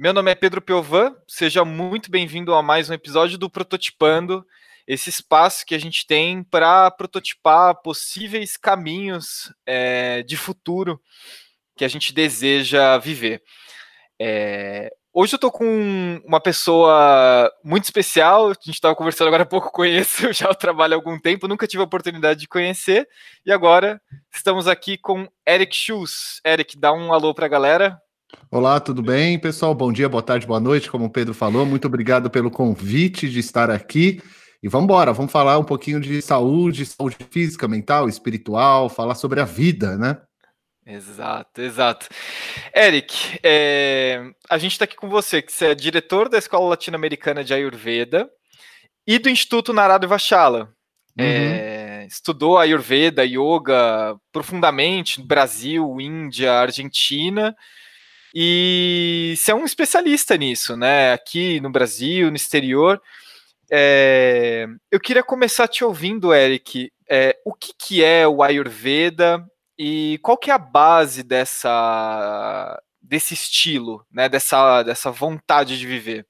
Meu nome é Pedro Piovan, seja muito bem-vindo a mais um episódio do Prototipando, esse espaço que a gente tem para prototipar possíveis caminhos é, de futuro que a gente deseja viver. É, hoje eu estou com uma pessoa muito especial, a gente estava conversando agora há pouco, conheço já o trabalho há algum tempo, nunca tive a oportunidade de conhecer, e agora estamos aqui com Eric Schultz. Eric, dá um alô para a galera. Olá, tudo bem, pessoal? Bom dia, boa tarde, boa noite, como o Pedro falou. Muito obrigado pelo convite de estar aqui. E vamos embora, vamos falar um pouquinho de saúde, saúde física, mental, espiritual, falar sobre a vida, né? Exato, exato. Eric, é, a gente está aqui com você, que você é diretor da Escola Latino-Americana de Ayurveda e do Instituto Narada Vachala. Uhum. É, estudou Ayurveda, Yoga profundamente no Brasil, Índia, Argentina e você é um especialista nisso, né? Aqui no Brasil, no exterior. É, eu queria começar te ouvindo, Eric. É, o que, que é o Ayurveda e qual que é a base dessa desse estilo, né? Dessa, dessa vontade de viver?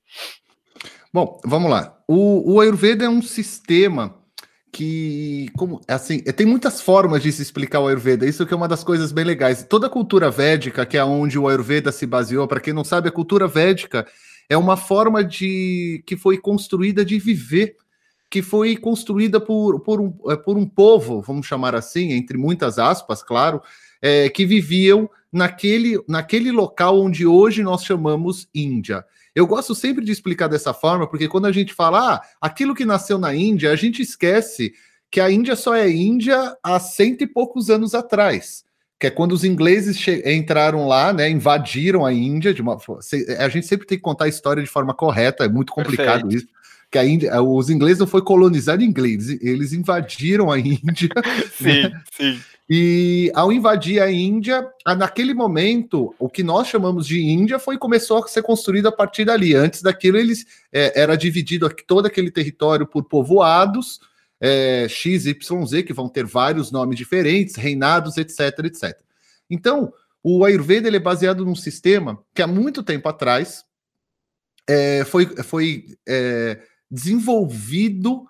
Bom, vamos lá. O, o Ayurveda é um sistema que, como, assim, tem muitas formas de se explicar o Ayurveda. Isso que é uma das coisas bem legais. Toda a cultura védica, que é onde o Ayurveda se baseou, para quem não sabe, a cultura védica é uma forma de que foi construída de viver, que foi construída por, por, um, é, por um povo, vamos chamar assim, entre muitas aspas, claro, é, que viviam naquele, naquele local onde hoje nós chamamos Índia. Eu gosto sempre de explicar dessa forma, porque quando a gente fala ah, aquilo que nasceu na Índia, a gente esquece que a Índia só é Índia há cento e poucos anos atrás. Que é quando os ingleses entraram lá, né, invadiram a Índia de uma a gente sempre tem que contar a história de forma correta, é muito complicado Perfeito. isso que a Índia, os ingleses não foi colonizar inglês, eles invadiram a Índia. sim, né? sim. E ao invadir a Índia, naquele momento, o que nós chamamos de Índia foi começou a ser construído a partir dali. Antes daquilo, eles é, era dividido todo aquele território por povoados, é, X, Y, Z, que vão ter vários nomes diferentes, reinados, etc, etc. Então, o Ayurveda é baseado num sistema que há muito tempo atrás é, foi, foi é, desenvolvido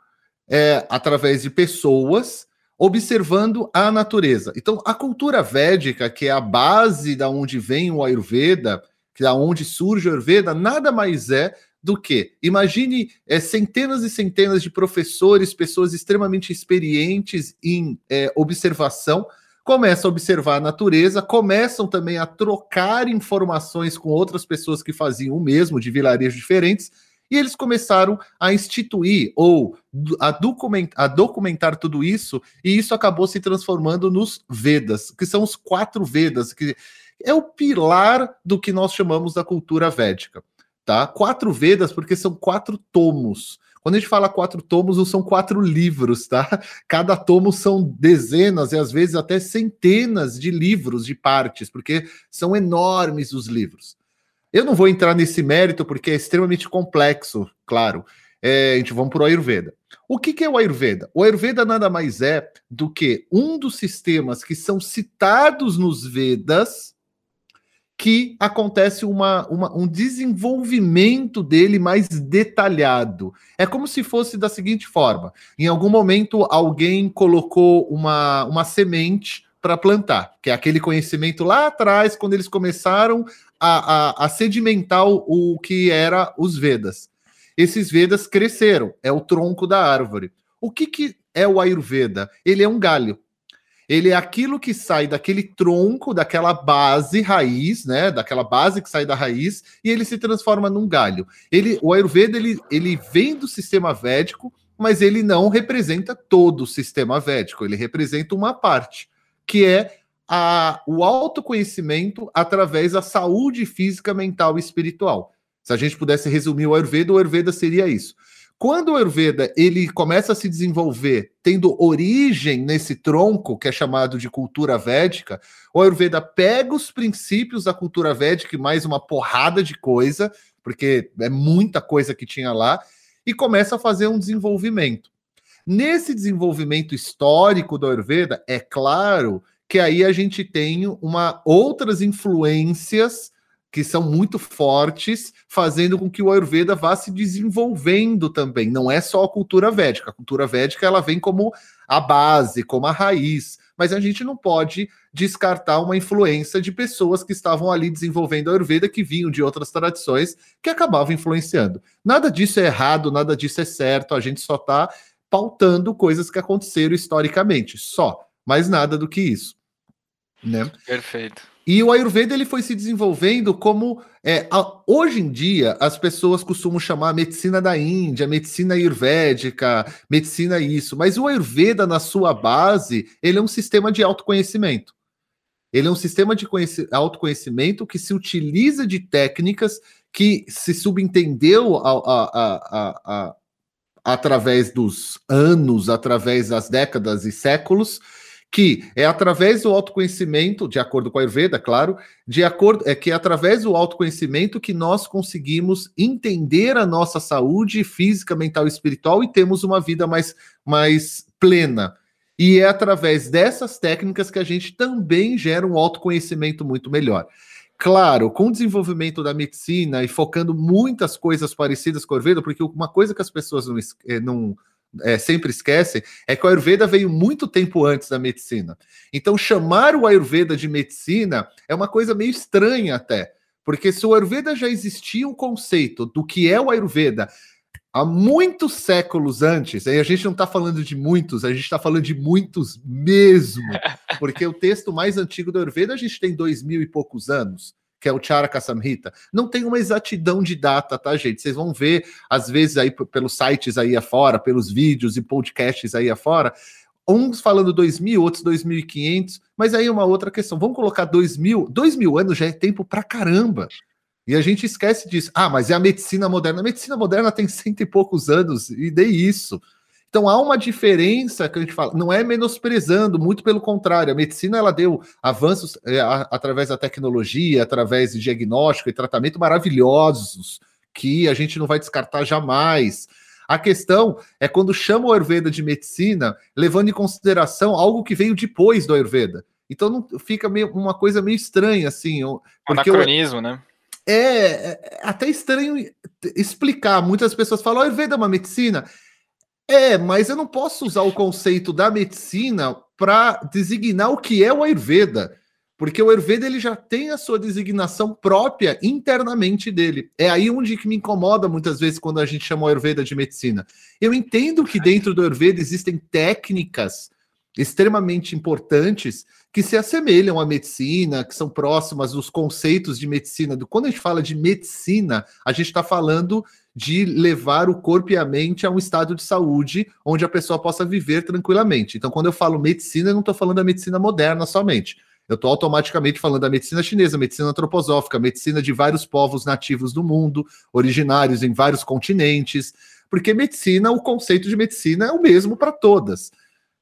é, através de pessoas observando a natureza. Então, a cultura védica, que é a base da onde vem o Ayurveda, que é da onde surge o Ayurveda, nada mais é do que imagine é, centenas e centenas de professores, pessoas extremamente experientes em é, observação, começam a observar a natureza, começam também a trocar informações com outras pessoas que faziam o mesmo de vilarejos diferentes e eles começaram a instituir ou a documentar, a documentar tudo isso, e isso acabou se transformando nos Vedas, que são os quatro Vedas, que é o pilar do que nós chamamos da cultura védica. Tá? Quatro Vedas, porque são quatro tomos. Quando a gente fala quatro tomos, não são quatro livros, tá? Cada tomo são dezenas e às vezes até centenas de livros, de partes, porque são enormes os livros. Eu não vou entrar nesse mérito porque é extremamente complexo, claro. É, a gente vamos para o Ayurveda. O que, que, é o Ayurveda? O Ayurveda nada mais é do que um dos sistemas que são citados nos Vedas que acontece uma, uma, um desenvolvimento dele mais detalhado. É como se fosse da seguinte forma: em algum momento alguém colocou uma, uma semente para plantar, que é aquele conhecimento lá atrás, quando eles começaram a, a, a sedimentar o, o que era os Vedas. Esses Vedas cresceram, é o tronco da árvore. O que, que é o Ayurveda? Ele é um galho. Ele é aquilo que sai daquele tronco, daquela base raiz, né? Daquela base que sai da raiz e ele se transforma num galho. Ele, o Ayurveda ele, ele vem do sistema védico, mas ele não representa todo o sistema védico. Ele representa uma parte, que é a, o autoconhecimento através da saúde física, mental e espiritual. Se a gente pudesse resumir o Ayurveda, o Ayurveda seria isso. Quando o Ayurveda ele começa a se desenvolver, tendo origem nesse tronco que é chamado de cultura védica, o Ayurveda pega os princípios da cultura védica e mais uma porrada de coisa, porque é muita coisa que tinha lá, e começa a fazer um desenvolvimento. Nesse desenvolvimento histórico do Ayurveda, é claro que aí a gente tem uma outras influências que são muito fortes, fazendo com que o Ayurveda vá se desenvolvendo também. Não é só a cultura védica. A cultura védica ela vem como a base, como a raiz, mas a gente não pode descartar uma influência de pessoas que estavam ali desenvolvendo a Ayurveda que vinham de outras tradições que acabavam influenciando. Nada disso é errado, nada disso é certo, a gente só está pautando coisas que aconteceram historicamente, só, mais nada do que isso. Né? Perfeito. E o Ayurveda ele foi se desenvolvendo como é, a, hoje em dia as pessoas costumam chamar a medicina da Índia, medicina ayurvédica, medicina isso, mas o Ayurveda na sua base ele é um sistema de autoconhecimento. Ele é um sistema de autoconhecimento que se utiliza de técnicas que se subentendeu a, a, a, através dos anos, através das décadas e séculos, que é através do autoconhecimento, de acordo com a Ayurveda, claro, de acordo é que é através do autoconhecimento que nós conseguimos entender a nossa saúde física, mental e espiritual e temos uma vida mais, mais plena. E é através dessas técnicas que a gente também gera um autoconhecimento muito melhor. Claro, com o desenvolvimento da medicina e focando muitas coisas parecidas com a Ayurveda, porque uma coisa que as pessoas não, eh, não é, sempre esquecem é que o Ayurveda veio muito tempo antes da medicina. Então, chamar o Ayurveda de medicina é uma coisa meio estranha até, porque se o Ayurveda já existia um conceito do que é o Ayurveda há muitos séculos antes, aí a gente não está falando de muitos, a gente está falando de muitos mesmo, porque o texto mais antigo do Ayurveda a gente tem dois mil e poucos anos que é o Charaka Samhita, não tem uma exatidão de data, tá, gente? Vocês vão ver, às vezes, aí pelos sites aí afora, pelos vídeos e podcasts aí afora, uns falando 2000, outros 2500, mas aí uma outra questão, vamos colocar 2000, 2000 anos já é tempo pra caramba. E a gente esquece disso. Ah, mas é a medicina moderna. A medicina moderna tem cento e poucos anos, e dei isso. Então há uma diferença que a gente fala, não é menosprezando, muito pelo contrário, a medicina ela deu avanços é, a, através da tecnologia, através de diagnóstico e tratamento maravilhosos que a gente não vai descartar jamais. A questão é quando chama o Ayurveda de medicina, levando em consideração algo que veio depois do Ayurveda. Então não fica meio, uma coisa meio estranha assim, porque anacronismo, né? É, é até estranho explicar. Muitas pessoas falam Ayurveda é uma medicina. É, mas eu não posso usar o conceito da medicina para designar o que é o Ayurveda, porque o Ayurveda ele já tem a sua designação própria internamente dele. É aí onde que me incomoda muitas vezes quando a gente chama o Ayurveda de medicina. Eu entendo que dentro do Ayurveda existem técnicas extremamente importantes que se assemelham à medicina, que são próximas dos conceitos de medicina. Quando a gente fala de medicina, a gente está falando de levar o corpo e a mente a um estado de saúde onde a pessoa possa viver tranquilamente. Então, quando eu falo medicina, eu não estou falando da medicina moderna somente. Eu estou automaticamente falando da medicina chinesa, medicina antroposófica, medicina de vários povos nativos do mundo, originários em vários continentes, porque medicina, o conceito de medicina é o mesmo para todas.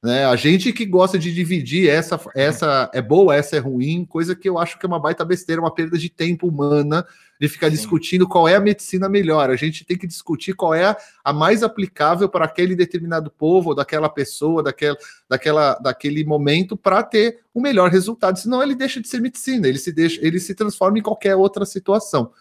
Né? A gente que gosta de dividir essa, essa é boa, essa é ruim, coisa que eu acho que é uma baita besteira, uma perda de tempo humana de ficar Sim. discutindo qual é a medicina melhor. A gente tem que discutir qual é a, a mais aplicável para aquele determinado povo, daquela pessoa, daquela, daquela, daquele momento, para ter o melhor resultado. Senão ele deixa de ser medicina, ele se deixa, ele se transforma em qualquer outra situação.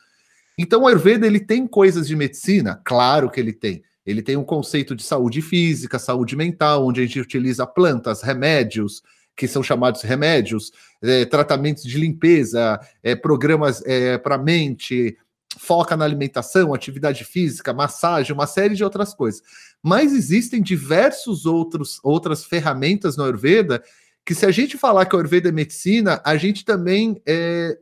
Então o Ayurveda ele tem coisas de medicina, claro que ele tem. Ele tem um conceito de saúde física, saúde mental, onde a gente utiliza plantas, remédios, que são chamados remédios, é, tratamentos de limpeza, é, programas é, para mente, foca na alimentação, atividade física, massagem, uma série de outras coisas. Mas existem diversos outros outras ferramentas no Ayurveda que se a gente falar que o Ayurveda é medicina, a gente também é,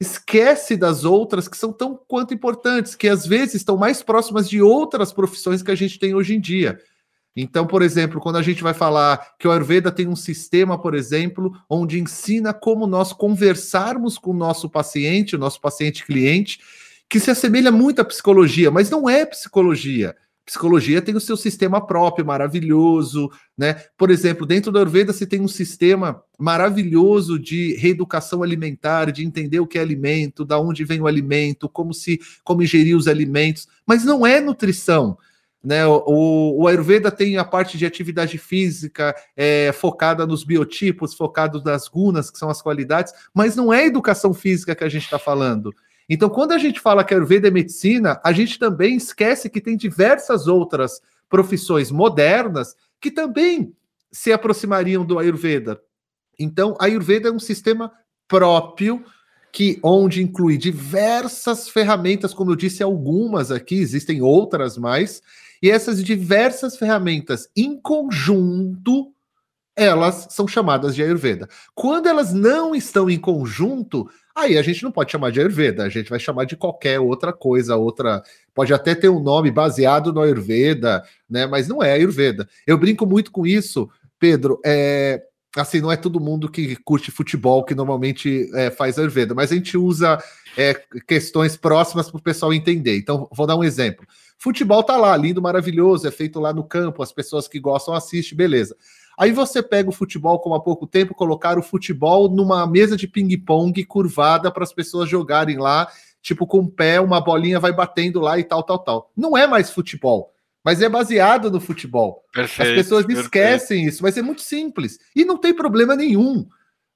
esquece das outras que são tão quanto importantes, que às vezes estão mais próximas de outras profissões que a gente tem hoje em dia. Então, por exemplo, quando a gente vai falar que o Ayurveda tem um sistema, por exemplo, onde ensina como nós conversarmos com o nosso paciente, o nosso paciente cliente, que se assemelha muito à psicologia, mas não é psicologia. Psicologia tem o seu sistema próprio, maravilhoso, né? Por exemplo, dentro da Ayurveda se tem um sistema maravilhoso de reeducação alimentar, de entender o que é alimento, da onde vem o alimento, como se como ingerir os alimentos, mas não é nutrição. Né, o, o Ayurveda tem a parte de atividade física é, focada nos biotipos, focado nas gunas, que são as qualidades, mas não é educação física que a gente está falando. Então, quando a gente fala que Ayurveda é medicina, a gente também esquece que tem diversas outras profissões modernas que também se aproximariam do Ayurveda. Então, a Ayurveda é um sistema próprio que onde inclui diversas ferramentas, como eu disse algumas aqui, existem outras mais, e essas diversas ferramentas em conjunto elas são chamadas de Ayurveda. Quando elas não estão em conjunto, aí a gente não pode chamar de Ayurveda, a gente vai chamar de qualquer outra coisa, outra. Pode até ter um nome baseado no Ayurveda, né? Mas não é Ayurveda. Eu brinco muito com isso, Pedro. É, assim, não é todo mundo que curte futebol que normalmente é, faz Ayurveda, mas a gente usa é, questões próximas para o pessoal entender. Então, vou dar um exemplo. Futebol tá lá, lindo, maravilhoso, é feito lá no campo, as pessoas que gostam assistem, beleza. Aí você pega o futebol, como há pouco tempo, colocar o futebol numa mesa de ping-pong curvada para as pessoas jogarem lá, tipo com o pé, uma bolinha vai batendo lá e tal, tal, tal. Não é mais futebol, mas é baseado no futebol. Perfeito, As pessoas perfeito. esquecem isso, mas é muito simples e não tem problema nenhum,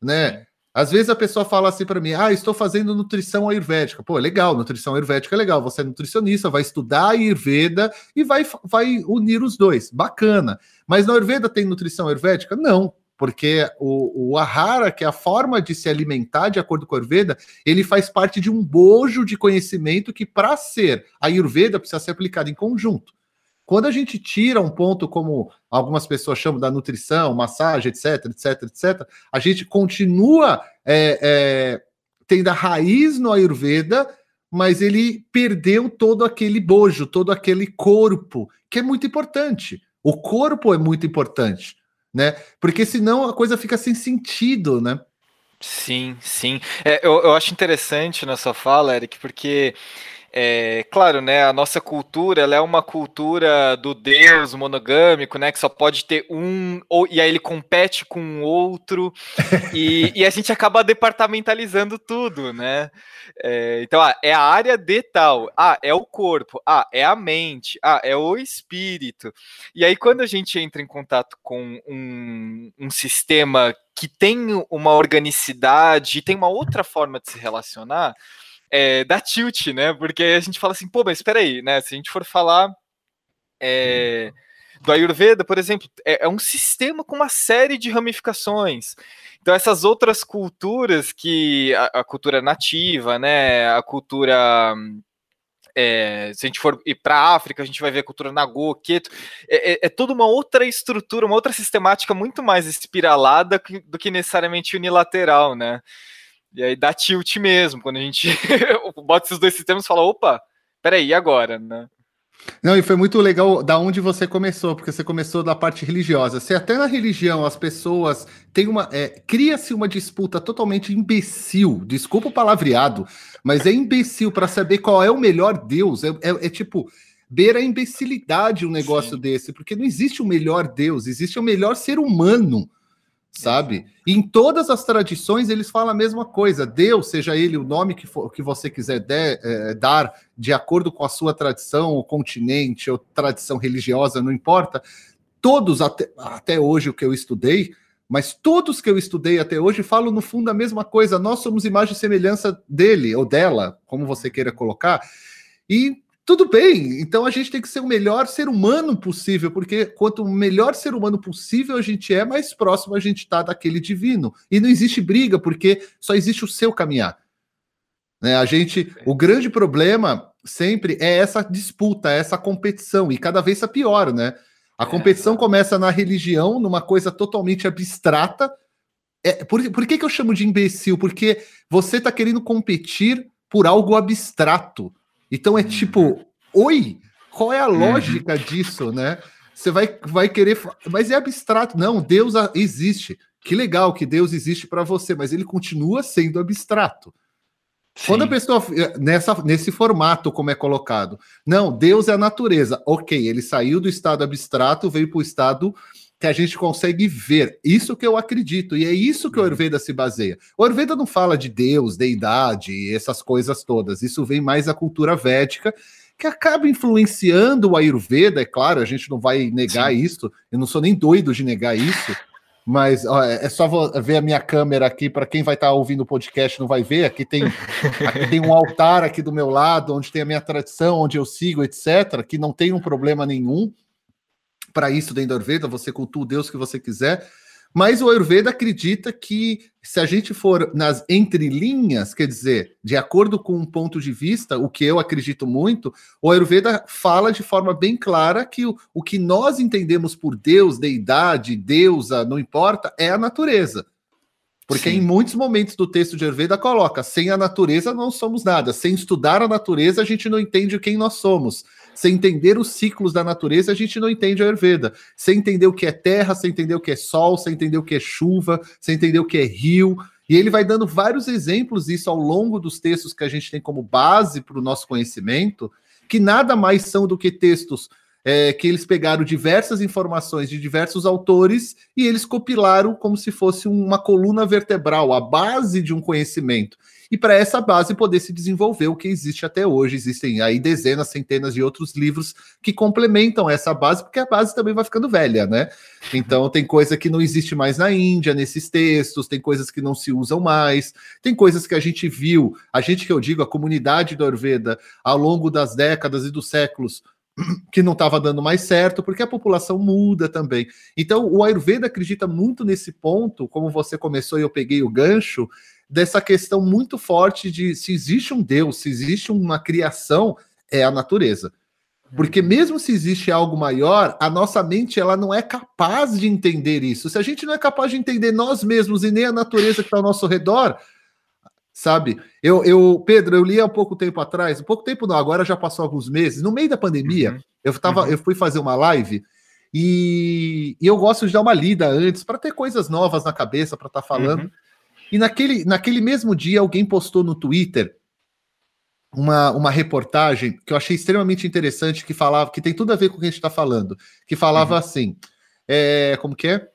né? Às vezes a pessoa fala assim para mim: ah, estou fazendo nutrição ayurvédica. Pô, legal, nutrição ayurvédica é legal. Você é nutricionista, vai estudar Ayurveda e vai, vai unir os dois. Bacana. Mas na Ayurveda tem nutrição ayurvédica? Não. Porque o, o ahara, que é a forma de se alimentar de acordo com a Ayurveda, ele faz parte de um bojo de conhecimento que, para ser Ayurveda, precisa ser aplicado em conjunto. Quando a gente tira um ponto como algumas pessoas chamam da nutrição, massagem, etc, etc, etc, a gente continua é, é, tendo a raiz no Ayurveda, mas ele perdeu todo aquele bojo, todo aquele corpo, que é muito importante. O corpo é muito importante, né? Porque senão a coisa fica sem sentido, né? Sim, sim. É, eu, eu acho interessante na sua fala, Eric, porque é, claro, né, a nossa cultura ela é uma cultura do Deus monogâmico, né, que só pode ter um, ou, e aí ele compete com o outro, e, e, a gente acaba departamentalizando tudo, né? É, então, ah, é a área de tal, ah, é o corpo, ah, é a mente, ah, é o espírito. E aí, quando a gente entra em contato com um, um sistema que tem uma organicidade, tem uma outra forma de se relacionar, é, dá tilt, né? Porque a gente fala assim, pô, mas espera aí, né? Se a gente for falar é, do Ayurveda, por exemplo, é, é, um sistema com uma série de ramificações. Então, essas outras culturas que a, a cultura nativa, né? A cultura é, se a gente for ir para a África, a gente vai ver a cultura Nagô, Queto, é, é, é, toda uma outra estrutura, uma outra sistemática muito mais espiralada do que necessariamente unilateral, né? E aí dá tilt mesmo, quando a gente bota esses dois sistemas e fala, opa, peraí, e agora, né? Não, e foi muito legal da onde você começou, porque você começou da parte religiosa. Se até na religião as pessoas têm uma. É, Cria-se uma disputa totalmente imbecil, desculpa o palavreado, mas é imbecil para saber qual é o melhor Deus. É, é, é tipo, beira a imbecilidade um negócio Sim. desse, porque não existe o melhor Deus, existe o melhor ser humano sabe? E em todas as tradições eles falam a mesma coisa. Deus, seja ele o nome que, for, que você quiser de, é, dar, de acordo com a sua tradição, ou continente, ou tradição religiosa, não importa. Todos, até, até hoje, o que eu estudei, mas todos que eu estudei até hoje falam no fundo a mesma coisa. Nós somos imagem e semelhança dele ou dela, como você queira colocar. E tudo bem, então a gente tem que ser o melhor ser humano possível, porque quanto melhor ser humano possível a gente é, mais próximo a gente está daquele divino. E não existe briga, porque só existe o seu caminhar. Né? A gente, o grande problema sempre é essa disputa, essa competição, e cada vez está pior, né? A é. competição é. começa na religião, numa coisa totalmente abstrata. É, por, por que, que eu chamo de imbecil? Porque você está querendo competir por algo abstrato. Então é tipo, oi, qual é a uhum. lógica disso, né? Você vai, vai querer, mas é abstrato. Não, Deus existe. Que legal que Deus existe para você, mas ele continua sendo abstrato. Sim. Quando a pessoa, nessa, nesse formato como é colocado, não, Deus é a natureza. Ok, ele saiu do estado abstrato, veio para o estado que a gente consegue ver. Isso que eu acredito, e é isso que o uhum. Ayurveda se baseia. O Ayurveda não fala de Deus, deidade, essas coisas todas. Isso vem mais da cultura védica, que acaba influenciando o Ayurveda, é claro, a gente não vai negar Sim. isso, eu não sou nem doido de negar isso. Mas ó, é só ver a minha câmera aqui para quem vai estar tá ouvindo o podcast não vai ver. Aqui tem, aqui tem um altar aqui do meu lado, onde tem a minha tradição, onde eu sigo, etc. Que não tem um problema nenhum para isso dentro da Ayurveda, você cultua o Deus que você quiser. Mas o Ayurveda acredita que se a gente for nas entrelinhas, quer dizer, de acordo com um ponto de vista, o que eu acredito muito, o Ayurveda fala de forma bem clara que o, o que nós entendemos por Deus, deidade, deusa, não importa, é a natureza. Porque Sim. em muitos momentos do texto de Ayurveda coloca: sem a natureza não somos nada, sem estudar a natureza a gente não entende quem nós somos. Sem entender os ciclos da natureza, a gente não entende a Ayurveda. Sem entender o que é terra, sem entender o que é sol, sem entender o que é chuva, sem entender o que é rio. E ele vai dando vários exemplos disso ao longo dos textos que a gente tem como base para o nosso conhecimento, que nada mais são do que textos é, que eles pegaram diversas informações de diversos autores e eles compilaram como se fosse uma coluna vertebral, a base de um conhecimento e para essa base poder se desenvolver o que existe até hoje. Existem aí dezenas, centenas de outros livros que complementam essa base, porque a base também vai ficando velha, né? Então tem coisa que não existe mais na Índia nesses textos, tem coisas que não se usam mais, tem coisas que a gente viu, a gente que eu digo, a comunidade do Ayurveda, ao longo das décadas e dos séculos, que não estava dando mais certo, porque a população muda também. Então, o Ayurveda acredita muito nesse ponto, como você começou e eu peguei o gancho, dessa questão muito forte de se existe um Deus, se existe uma criação, é a natureza. Porque uhum. mesmo se existe algo maior, a nossa mente ela não é capaz de entender isso. Se a gente não é capaz de entender nós mesmos e nem a natureza que está ao nosso redor, sabe? Eu, eu, Pedro, eu li há pouco tempo atrás, um pouco tempo não, agora já passou alguns meses, no meio da pandemia, uhum. eu tava, uhum. eu fui fazer uma live e, e, eu gosto de dar uma lida antes para ter coisas novas na cabeça para estar tá falando. Uhum. E naquele, naquele mesmo dia, alguém postou no Twitter uma, uma reportagem que eu achei extremamente interessante, que falava, que tem tudo a ver com o que a gente está falando, que falava uhum. assim: é, como que é?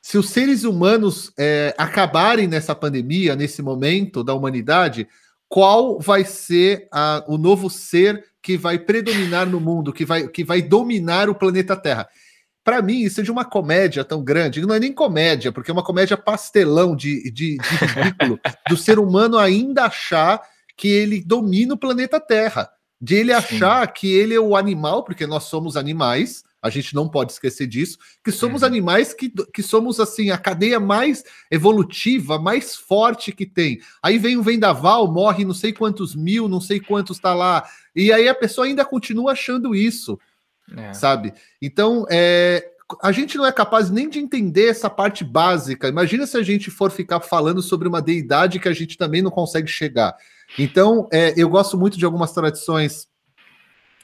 Se os seres humanos é, acabarem nessa pandemia, nesse momento da humanidade, qual vai ser a, o novo ser que vai predominar no mundo, que vai, que vai dominar o planeta Terra? Para mim, isso é de uma comédia tão grande, não é nem comédia, porque é uma comédia pastelão de, de, de ridículo, do ser humano ainda achar que ele domina o planeta Terra, de ele achar Sim. que ele é o animal, porque nós somos animais, a gente não pode esquecer disso, que somos uhum. animais que, que somos assim a cadeia mais evolutiva, mais forte que tem. Aí vem o vendaval, morre não sei quantos mil, não sei quantos está lá, e aí a pessoa ainda continua achando isso é. sabe? Então, é, a gente não é capaz nem de entender essa parte básica. Imagina se a gente for ficar falando sobre uma deidade que a gente também não consegue chegar. Então, é, eu gosto muito de algumas tradições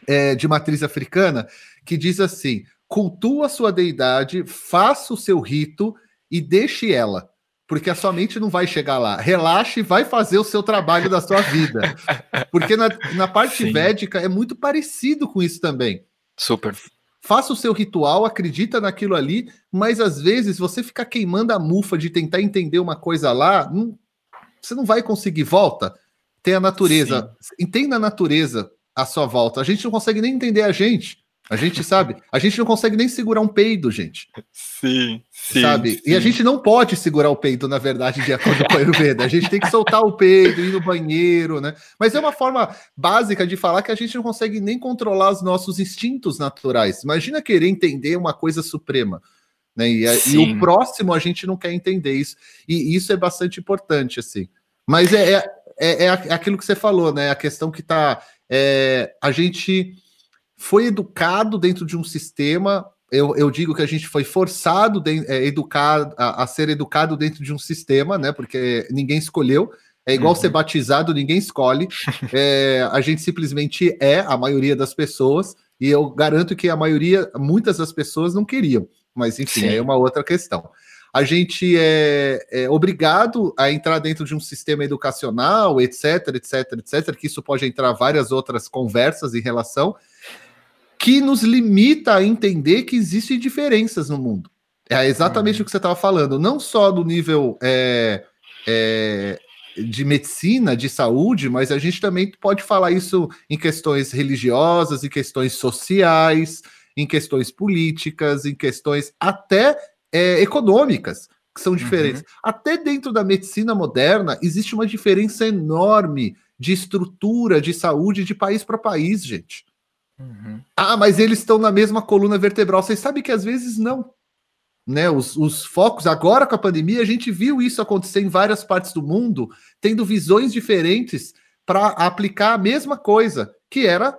é, de matriz africana que diz assim: cultua a sua deidade, faça o seu rito e deixe ela. Porque a sua mente não vai chegar lá. Relaxe e vai fazer o seu trabalho da sua vida. Porque na, na parte Sim. védica é muito parecido com isso também. Super. Faça o seu ritual, acredita naquilo ali, mas às vezes você ficar queimando a mufa de tentar entender uma coisa lá, não, você não vai conseguir. Volta. Tem a natureza. Sim. Entenda a natureza à sua volta. A gente não consegue nem entender a gente. A gente sabe, a gente não consegue nem segurar um peido, gente. Sim, sim. Sabe? Sim. E a gente não pode segurar o peido, na verdade, de acordo com o Ayurveda. A gente tem que soltar o peido, ir no banheiro, né? Mas é uma forma básica de falar que a gente não consegue nem controlar os nossos instintos naturais. Imagina querer entender uma coisa suprema. Né? E, e o próximo a gente não quer entender isso. E isso é bastante importante, assim. Mas é, é, é, é aquilo que você falou, né? A questão que tá. É, a gente foi educado dentro de um sistema. Eu, eu digo que a gente foi forçado de, é, educar, a, a, ser educado dentro de um sistema, né? Porque ninguém escolheu. É igual uhum. ser batizado, ninguém escolhe. É, a gente simplesmente é, a maioria das pessoas, e eu garanto que a maioria, muitas das pessoas não queriam. Mas enfim, Sim. é uma outra questão. a gente é, é, obrigado a entrar dentro de um sistema educacional, etc, etc, etc, que isso pode entrar várias outras conversas em relação, que nos limita a entender que existem diferenças no mundo. É exatamente uhum. o que você estava falando, não só do nível é, é, de medicina, de saúde, mas a gente também pode falar isso em questões religiosas, em questões sociais, em questões políticas, em questões até é, econômicas, que são diferentes. Uhum. Até dentro da medicina moderna, existe uma diferença enorme de estrutura de saúde de país para país, gente. Uhum. Ah, mas eles estão na mesma coluna vertebral. Vocês sabem que às vezes não. Né, os, os focos, agora com a pandemia, a gente viu isso acontecer em várias partes do mundo, tendo visões diferentes para aplicar a mesma coisa, que era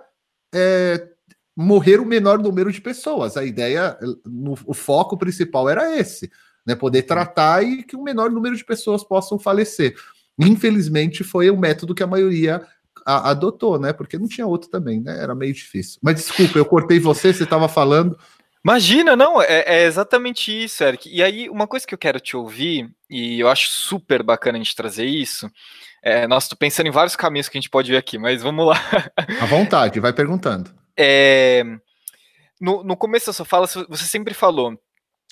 é, morrer o menor número de pessoas. A ideia, no, o foco principal era esse, né? Poder tratar e que o menor número de pessoas possam falecer. Infelizmente, foi o método que a maioria a, adotou, né? Porque não tinha outro também, né? Era meio difícil. Mas desculpa, eu cortei você, você estava falando. Imagina, não, é, é, exatamente isso, Eric. E aí, uma coisa que eu quero te ouvir, e eu acho super bacana a gente trazer isso, é, nossa, estou pensando em vários caminhos que a gente pode ver aqui, mas vamos lá. À vontade, vai perguntando. É, no, no começo da sua fala, você sempre falou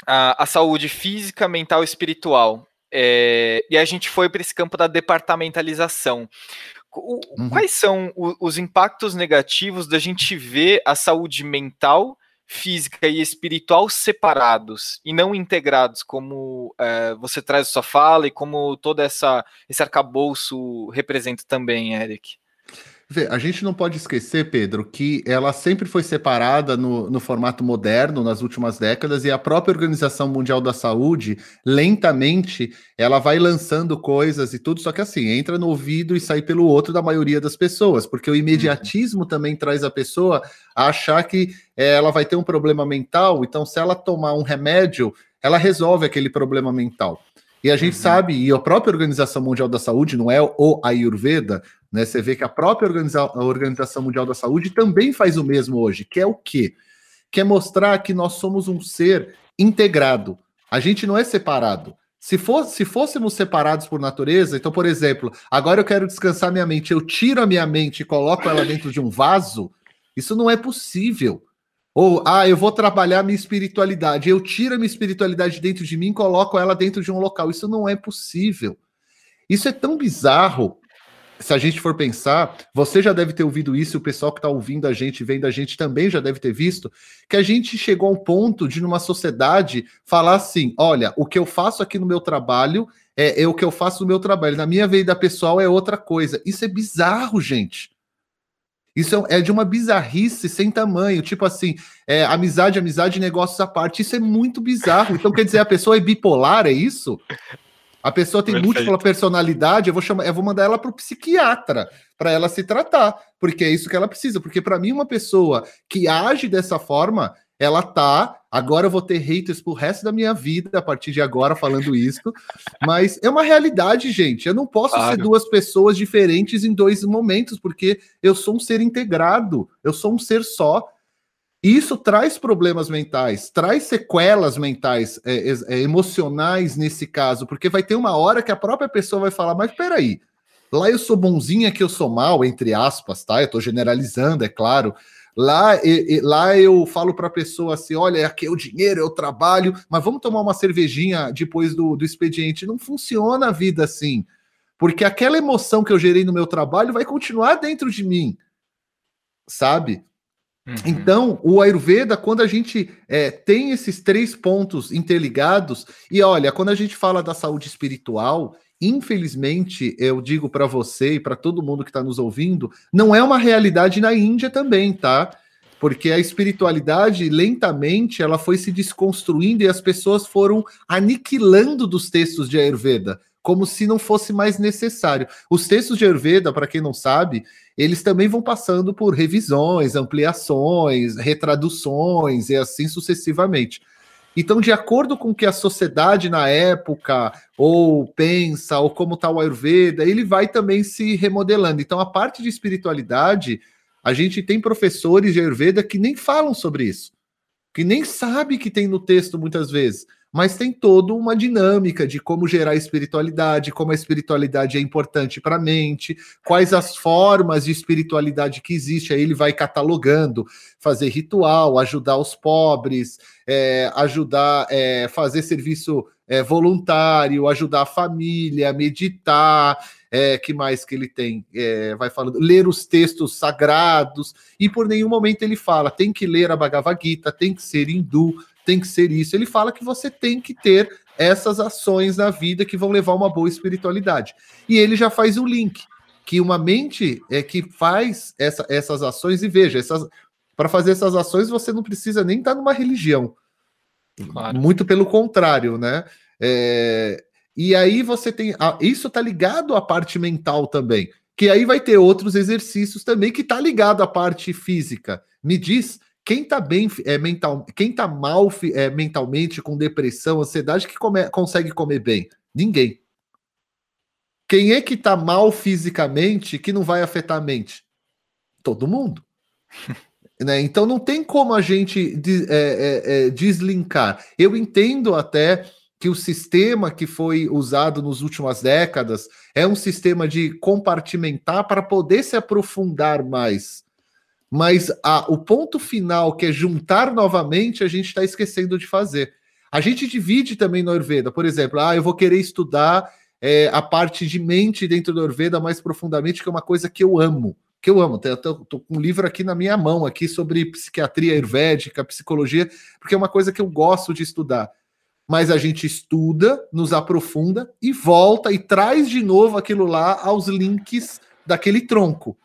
a, a saúde física, mental e espiritual. É, e a gente foi para esse campo da departamentalização. O, uhum. Quais são o, os impactos negativos da gente ver a saúde mental, física e espiritual separados e não integrados, como é, você traz sua fala e como todo essa, esse arcabouço representa também, Eric? Vê, a gente não pode esquecer, Pedro, que ela sempre foi separada no, no formato moderno nas últimas décadas e a própria Organização Mundial da Saúde, lentamente, ela vai lançando coisas e tudo, só que assim, entra no ouvido e sai pelo outro da maioria das pessoas, porque o imediatismo uhum. também traz a pessoa a achar que é, ela vai ter um problema mental, então se ela tomar um remédio, ela resolve aquele problema mental. E a gente uhum. sabe, e a própria Organização Mundial da Saúde, não é o Ayurveda, né? Você vê que a própria Organiza a Organização Mundial da Saúde também faz o mesmo hoje, que é o quê? Que é mostrar que nós somos um ser integrado. A gente não é separado. Se, for, se fôssemos separados por natureza, então, por exemplo, agora eu quero descansar minha mente, eu tiro a minha mente e coloco ela dentro de um vaso, isso não é possível. Ou, ah, eu vou trabalhar minha espiritualidade, eu tiro a minha espiritualidade dentro de mim e coloco ela dentro de um local. Isso não é possível. Isso é tão bizarro se a gente for pensar, você já deve ter ouvido isso, o pessoal que está ouvindo a gente, vendo a gente também já deve ter visto, que a gente chegou ao ponto de, numa sociedade, falar assim: olha, o que eu faço aqui no meu trabalho é, é o que eu faço no meu trabalho, na minha vida pessoal é outra coisa. Isso é bizarro, gente. Isso é, é de uma bizarrice sem tamanho. Tipo assim, é, amizade, amizade, negócios à parte. Isso é muito bizarro. Então, quer dizer, a pessoa é bipolar, é isso? A pessoa tem Perfeito. múltipla personalidade, eu vou chamar, eu vou mandar ela para o psiquiatra para ela se tratar, porque é isso que ela precisa. Porque para mim uma pessoa que age dessa forma, ela tá. Agora eu vou ter haters pro resto da minha vida a partir de agora falando isso, mas é uma realidade, gente. Eu não posso claro. ser duas pessoas diferentes em dois momentos, porque eu sou um ser integrado, eu sou um ser só. Isso traz problemas mentais, traz sequelas mentais, é, é, emocionais nesse caso, porque vai ter uma hora que a própria pessoa vai falar: Mas peraí, lá eu sou bonzinha, aqui eu sou mal, entre aspas, tá? Eu tô generalizando, é claro. Lá, e, e, lá eu falo para a pessoa assim: olha, aqui é o dinheiro, é o trabalho, mas vamos tomar uma cervejinha depois do, do expediente. Não funciona a vida assim, porque aquela emoção que eu gerei no meu trabalho vai continuar dentro de mim, sabe? Uhum. Então, o Ayurveda, quando a gente é, tem esses três pontos interligados, e olha, quando a gente fala da saúde espiritual, infelizmente, eu digo para você e para todo mundo que está nos ouvindo, não é uma realidade na Índia também, tá? Porque a espiritualidade, lentamente, ela foi se desconstruindo e as pessoas foram aniquilando dos textos de Ayurveda como se não fosse mais necessário. Os textos de Ayurveda, para quem não sabe, eles também vão passando por revisões, ampliações, retraduções e assim sucessivamente. Então, de acordo com o que a sociedade na época ou pensa, ou como está o Ayurveda, ele vai também se remodelando. Então, a parte de espiritualidade, a gente tem professores de Ayurveda que nem falam sobre isso, que nem sabe que tem no texto muitas vezes mas tem toda uma dinâmica de como gerar espiritualidade, como a espiritualidade é importante para a mente, quais as formas de espiritualidade que existe. Aí ele vai catalogando, fazer ritual, ajudar os pobres, é, ajudar, é, fazer serviço é, voluntário, ajudar a família, meditar, é, que mais que ele tem? É, vai falando, ler os textos sagrados, e por nenhum momento ele fala, tem que ler a Bhagavad Gita, tem que ser hindu, tem que ser isso. Ele fala que você tem que ter essas ações na vida que vão levar uma boa espiritualidade. E ele já faz um link, que uma mente é que faz essa, essas ações, e veja, essas, para fazer essas ações você não precisa nem estar numa religião. Claro. Muito pelo contrário, né? É, e aí você tem. Isso está ligado à parte mental também. Que aí vai ter outros exercícios também que está ligado à parte física. Me diz quem está bem é, mental, quem tá mal é, mentalmente, com depressão, ansiedade, que come, consegue comer bem? Ninguém. Quem é que está mal fisicamente que não vai afetar a mente? Todo mundo. né? Então não tem como a gente é, é, é, deslinkar. Eu entendo até que o sistema que foi usado nas últimas décadas é um sistema de compartimentar para poder se aprofundar mais. Mas a, o ponto final, que é juntar novamente, a gente está esquecendo de fazer. A gente divide também no Ayurveda. Por exemplo, ah, eu vou querer estudar é, a parte de mente dentro do Ayurveda mais profundamente, que é uma coisa que eu amo. Que eu amo. Estou com um livro aqui na minha mão aqui sobre psiquiatria ayurvédica, psicologia, porque é uma coisa que eu gosto de estudar mas a gente estuda, nos aprofunda e volta e traz de novo aquilo lá aos links daquele tronco.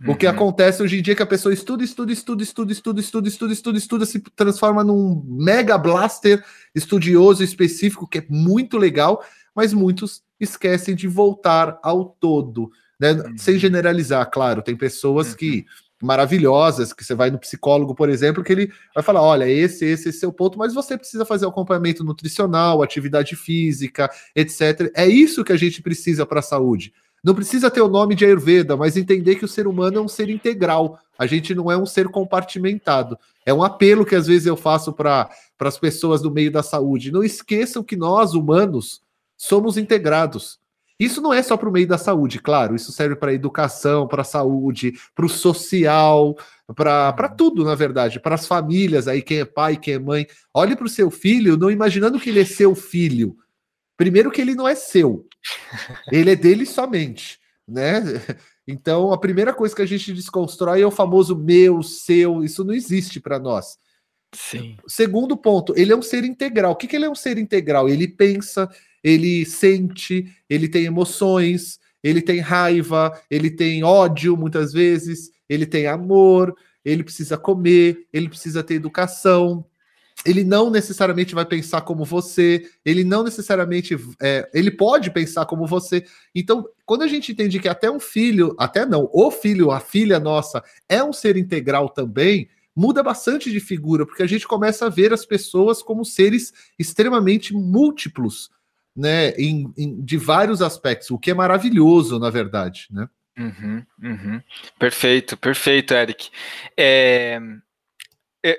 Uhum. O que uhum. acontece hoje em dia é que a pessoa estuda, estuda, estuda, estuda, estuda, estuda, estuda, estuda, estuda, se transforma num mega blaster estudioso específico, que é muito legal, mas muitos esquecem de voltar ao todo. Né? Uhum. Sem generalizar, claro, tem pessoas uhum. que maravilhosas, que você vai no psicólogo, por exemplo, que ele vai falar: olha, esse, esse, esse é o ponto, mas você precisa fazer acompanhamento nutricional, atividade física, etc. É isso que a gente precisa para a saúde. Não precisa ter o nome de Ayurveda, mas entender que o ser humano é um ser integral. A gente não é um ser compartimentado. É um apelo que às vezes eu faço para as pessoas do meio da saúde. Não esqueçam que nós, humanos, somos integrados. Isso não é só para o meio da saúde, claro, isso serve para educação, para saúde, para o social, para tudo, na verdade, para as famílias aí, quem é pai, quem é mãe. Olhe para o seu filho, não imaginando que ele é seu filho. Primeiro que ele não é seu, ele é dele somente, né? Então, a primeira coisa que a gente desconstrói é o famoso meu, seu, isso não existe para nós. Sim. Segundo ponto, ele é um ser integral. O que, que ele é um ser integral? Ele pensa, ele sente, ele tem emoções, ele tem raiva, ele tem ódio muitas vezes, ele tem amor, ele precisa comer, ele precisa ter educação. Ele não necessariamente vai pensar como você, ele não necessariamente. É, ele pode pensar como você. Então, quando a gente entende que até um filho, até não, o filho, a filha nossa, é um ser integral também, muda bastante de figura, porque a gente começa a ver as pessoas como seres extremamente múltiplos, né, em, em, de vários aspectos, o que é maravilhoso, na verdade, né? Uhum, uhum. Perfeito, perfeito, Eric. É,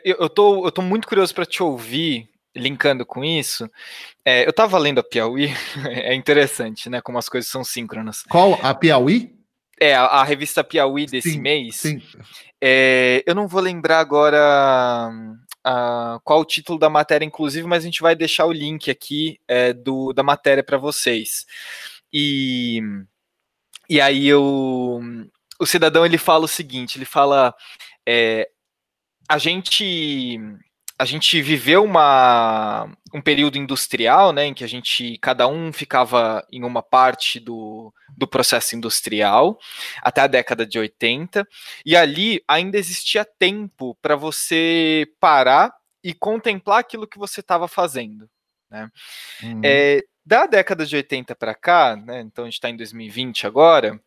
eu, tô, eu tô muito curioso para te ouvir, linkando com isso. É, eu estava lendo a Piauí, é interessante, né? Como as coisas são síncronas. Qual? A Piauí? É, a, a revista Piauí desse sim, mês. Sim. É, eu não vou lembrar agora uh, qual o título da matéria, inclusive, mas a gente vai deixar o link aqui é, do, da matéria para vocês. E, e aí eu, o cidadão ele fala o seguinte: ele fala, é, a gente a gente viveu uma, um período industrial, né, em que a gente, cada um ficava em uma parte do, do processo industrial, até a década de 80, e ali ainda existia tempo para você parar e contemplar aquilo que você estava fazendo. Né? Uhum. É, da década de 80 para cá, né, então a gente está em 2020 agora,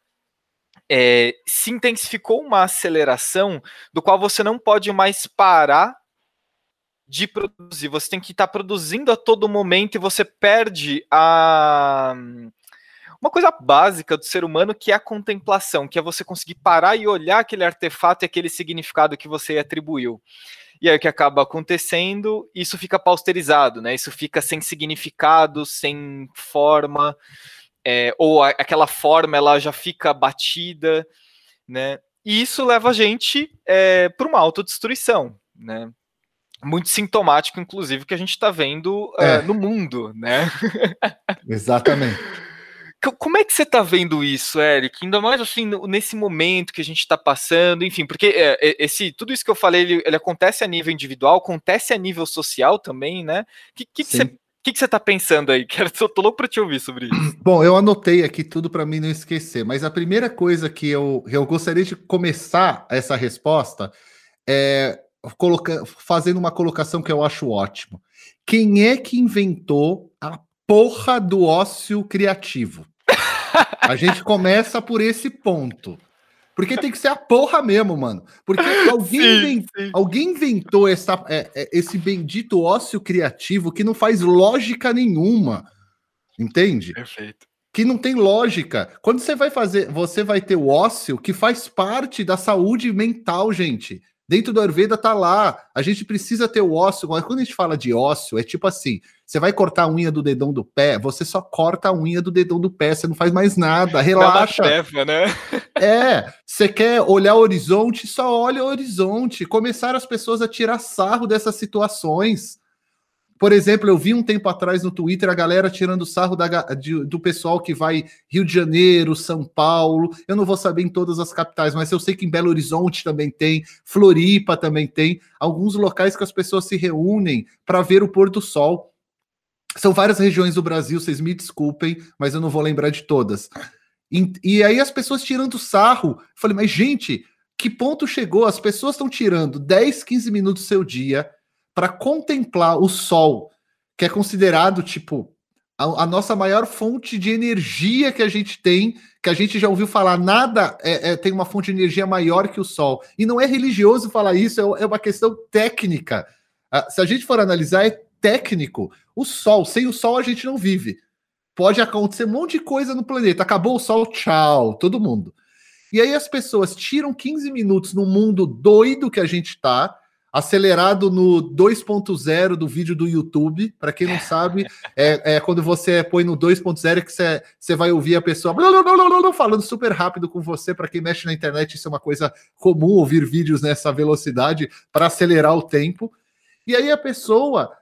é, se intensificou uma aceleração do qual você não pode mais parar de produzir. Você tem que estar tá produzindo a todo momento e você perde a uma coisa básica do ser humano que é a contemplação, que é você conseguir parar e olhar aquele artefato e aquele significado que você atribuiu. E aí o que acaba acontecendo, isso fica pausterizado, né? Isso fica sem significado, sem forma, é, ou a, aquela forma ela já fica batida, né? E isso leva a gente é, para uma autodestruição, né? Muito sintomático, inclusive, que a gente está vendo é. uh, no mundo, né? Exatamente. Como é que você está vendo isso, Eric? Ainda mais assim, nesse momento que a gente está passando, enfim, porque é, é, esse, tudo isso que eu falei, ele, ele, acontece a nível individual, acontece a nível social também, né? O que, que, que, você, que, que você está pensando aí? Quero, eu tô louco para te ouvir sobre isso. Bom, eu anotei aqui tudo para mim não esquecer, mas a primeira coisa que eu, eu gostaria de começar essa resposta é coloca, fazendo uma colocação que eu acho ótimo. Quem é que inventou a porra do ócio criativo? A gente começa por esse ponto. Porque tem que ser a porra mesmo, mano. Porque alguém, sim, invent... sim. alguém inventou essa, é, é, esse bendito ócio criativo que não faz lógica nenhuma. Entende? Perfeito. Que não tem lógica. Quando você vai fazer, você vai ter o ócio que faz parte da saúde mental, gente. Dentro do Ayurveda tá lá. A gente precisa ter o ócio. Quando a gente fala de ócio, é tipo assim: você vai cortar a unha do dedão do pé, você só corta a unha do dedão do pé, você não faz mais nada. Relaxa. Tarefa, né? é, você quer olhar o horizonte, só olha o horizonte. Começaram as pessoas a tirar sarro dessas situações. Por exemplo, eu vi um tempo atrás no Twitter a galera tirando sarro da, de, do pessoal que vai Rio de Janeiro, São Paulo. Eu não vou saber em todas as capitais, mas eu sei que em Belo Horizonte também tem, Floripa também tem, alguns locais que as pessoas se reúnem para ver o pôr do sol. São várias regiões do Brasil, vocês me desculpem, mas eu não vou lembrar de todas. E, e aí as pessoas tirando sarro. Eu falei, mas gente, que ponto chegou? As pessoas estão tirando 10, 15 minutos do seu dia para contemplar o sol, que é considerado tipo a, a, nossa maior fonte de energia que a gente tem, que a gente já ouviu falar, nada é, é, tem uma fonte de energia maior que o sol. E não é religioso falar isso, é, é uma questão técnica. Uh, se a gente for analisar, é técnico. O sol, sem o sol a gente não vive. Pode acontecer um monte de coisa no planeta. Acabou o sol, tchau, todo mundo. E aí as pessoas tiram 15 minutos no mundo doido que a gente tá, acelerado no 2.0 do vídeo do YouTube. Para quem não sabe, é, é, quando você põe no 2.0 que você, vai ouvir a pessoa falando super rápido com você. Para quem mexe na internet, isso é uma coisa comum ouvir vídeos nessa velocidade para acelerar o tempo. E aí a pessoa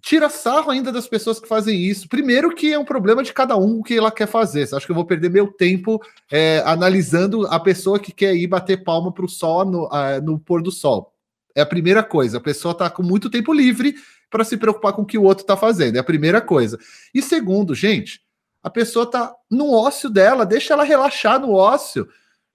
tira sarro ainda das pessoas que fazem isso. Primeiro que é um problema de cada um o que ela quer fazer. Acha que eu vou perder meu tempo é, analisando a pessoa que quer ir bater palma para o sol no, uh, no pôr do sol? É a primeira coisa. A pessoa está com muito tempo livre para se preocupar com o que o outro está fazendo. É a primeira coisa. E segundo, gente, a pessoa está no ócio dela, deixa ela relaxar no ócio.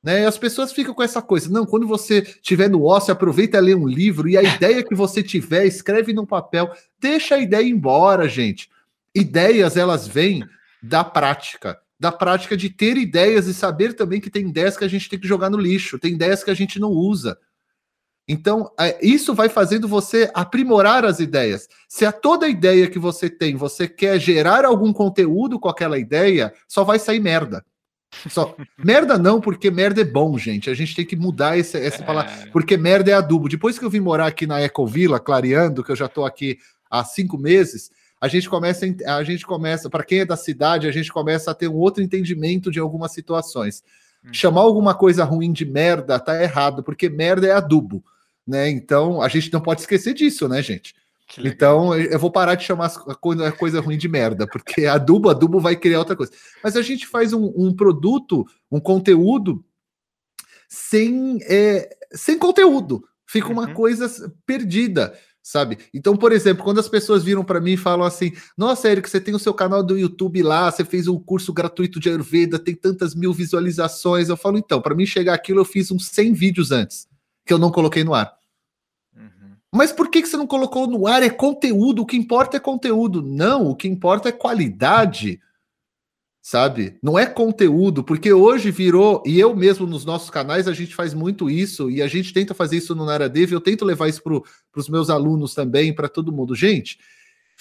Né? E as pessoas ficam com essa coisa. Não, quando você tiver no ócio, aproveita e lê um livro e a ideia que você tiver, escreve no papel. Deixa a ideia embora, gente. Ideias, elas vêm da prática. Da prática de ter ideias e saber também que tem ideias que a gente tem que jogar no lixo, tem ideias que a gente não usa. Então, é, isso vai fazendo você aprimorar as ideias. Se a toda ideia que você tem, você quer gerar algum conteúdo com aquela ideia, só vai sair merda. Só, merda não, porque merda é bom, gente. A gente tem que mudar esse, essa é. palavra, porque merda é adubo. Depois que eu vim morar aqui na Ecovila, clareando, que eu já estou aqui há cinco meses, a gente começa, a gente começa, para quem é da cidade, a gente começa a ter um outro entendimento de algumas situações. Hum. Chamar alguma coisa ruim de merda tá errado, porque merda é adubo né? Então a gente não pode esquecer disso, né, gente? Então eu vou parar de chamar a coisa, coisa, ruim de merda, porque adubo, adubo vai criar outra coisa. Mas a gente faz um, um produto, um conteúdo sem, é, sem conteúdo. Fica uma uhum. coisa perdida, sabe? Então, por exemplo, quando as pessoas viram para mim e falam assim: Nossa, Eric, você tem o seu canal do YouTube lá, você fez um curso gratuito de Ayurveda, tem tantas mil visualizações. Eu falo, então, para mim chegar aquilo, eu fiz uns 100 vídeos antes que eu não coloquei no ar. Uhum. Mas por que, que você não colocou no ar? É conteúdo, o que importa é conteúdo. Não, o que importa é qualidade, sabe? Não é conteúdo, porque hoje virou, e eu mesmo nos nossos canais a gente faz muito isso, e a gente tenta fazer isso no Naradev, eu tento levar isso para os meus alunos também, para todo mundo. Gente,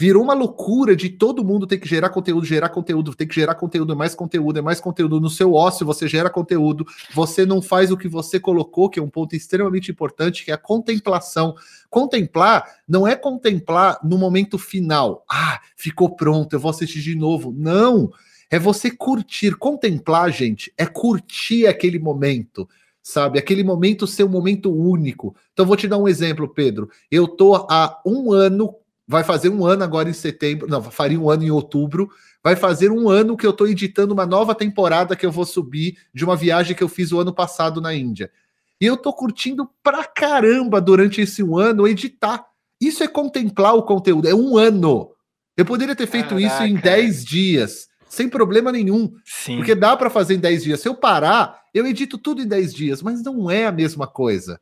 Virou uma loucura de todo mundo ter que gerar conteúdo, gerar conteúdo, ter que gerar conteúdo, é mais conteúdo, é mais conteúdo. No seu ócio você gera conteúdo, você não faz o que você colocou, que é um ponto extremamente importante, que é a contemplação. Contemplar não é contemplar no momento final. Ah, ficou pronto, eu vou assistir de novo. Não! É você curtir. Contemplar, gente, é curtir aquele momento sabe? Aquele momento ser um momento único. Então, vou te dar um exemplo, Pedro. Eu tô há um ano vai fazer um ano agora em setembro, não, faria um ano em outubro, vai fazer um ano que eu estou editando uma nova temporada que eu vou subir de uma viagem que eu fiz o ano passado na Índia. E eu estou curtindo pra caramba durante esse um ano editar. Isso é contemplar o conteúdo, é um ano. Eu poderia ter feito Caraca. isso em 10 dias, sem problema nenhum. Sim. Porque dá para fazer em 10 dias. Se eu parar, eu edito tudo em 10 dias, mas não é a mesma coisa.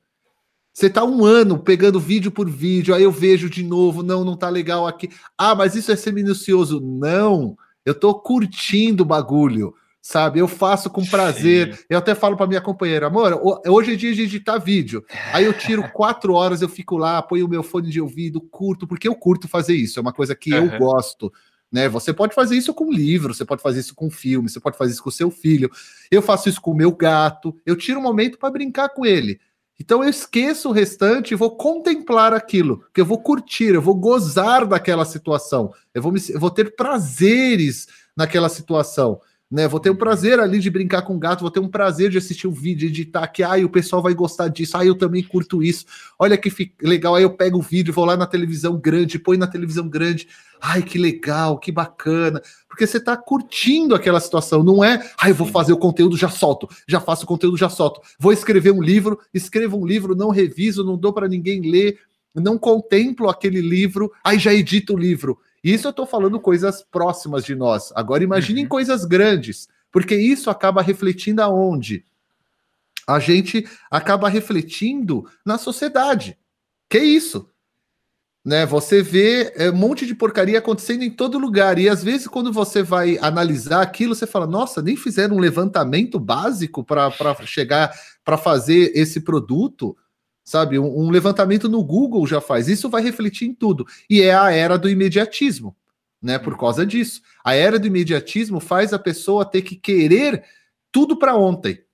Você tá um ano pegando vídeo por vídeo, aí eu vejo de novo, não, não tá legal aqui. Ah, mas isso é ser minucioso. Não, eu tô curtindo o bagulho, sabe? Eu faço com prazer. Sim. Eu até falo para minha companheira, amor, hoje é dia de editar vídeo. Aí eu tiro quatro horas, eu fico lá, ponho o meu fone de ouvido, curto, porque eu curto fazer isso, é uma coisa que uhum. eu gosto. Né? Você pode fazer isso com livro, você pode fazer isso com filme, você pode fazer isso com seu filho. Eu faço isso com o meu gato. Eu tiro um momento para brincar com ele. Então eu esqueço o restante e vou contemplar aquilo, que eu vou curtir, eu vou gozar daquela situação, eu vou, me, eu vou ter prazeres naquela situação. Né, vou ter um prazer ali de brincar com o gato, vou ter um prazer de assistir um vídeo, editar que ai, o pessoal vai gostar disso, ai, eu também curto isso. Olha que legal, aí eu pego o vídeo, vou lá na televisão grande, põe na televisão grande. Ai, que legal, que bacana. Porque você está curtindo aquela situação, não é, ai, vou fazer o conteúdo, já solto, já faço o conteúdo, já solto. Vou escrever um livro, escrevo um livro, não reviso, não dou para ninguém ler, não contemplo aquele livro, aí já edito o livro isso eu estou falando coisas próximas de nós. Agora imaginem uhum. coisas grandes, porque isso acaba refletindo aonde? A gente acaba refletindo na sociedade. Que isso? Né, você vê é, um monte de porcaria acontecendo em todo lugar. E às vezes, quando você vai analisar aquilo, você fala: nossa, nem fizeram um levantamento básico para chegar para fazer esse produto sabe? Um, um, levantamento no Google já faz. Isso vai refletir em tudo. E é a era do imediatismo, né? Por uhum. causa disso. A era do imediatismo faz a pessoa ter que querer tudo para ontem.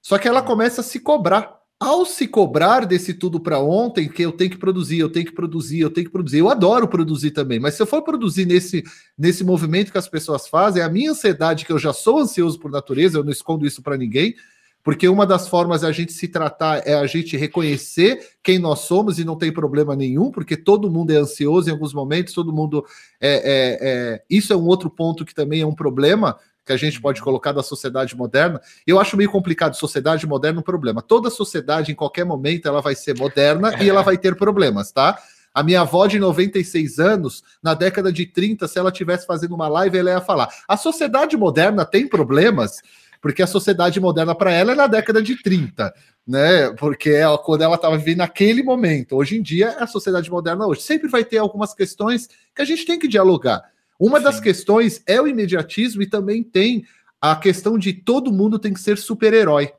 Só que ela uhum. começa a se cobrar. Ao se cobrar desse tudo para ontem, que eu tenho que produzir, eu tenho que produzir, eu tenho que produzir. Eu adoro produzir também, mas se eu for produzir nesse, nesse movimento que as pessoas fazem, a minha ansiedade, que eu já sou ansioso por natureza, eu não escondo isso para ninguém, porque uma das formas de a gente se tratar é a gente reconhecer quem nós somos e não tem problema nenhum, porque todo mundo é ansioso em alguns momentos, todo mundo é, é, é... Isso é um outro ponto que também é um problema que a gente pode uhum. colocar da sociedade moderna. Eu acho meio complicado sociedade moderna um problema. Toda sociedade, em qualquer momento, ela vai ser moderna e ela vai ter problemas, tá? A minha avó de 96 anos, na década de 30, se ela tivesse fazendo uma live, ela ia falar: a sociedade moderna tem problemas porque a sociedade moderna para ela é na década de 30, né? Porque é quando ela estava vivendo naquele momento. Hoje em dia, a sociedade moderna hoje sempre vai ter algumas questões que a gente tem que dialogar. Uma Sim. das questões é o imediatismo e também tem a questão de todo mundo tem que ser super-herói.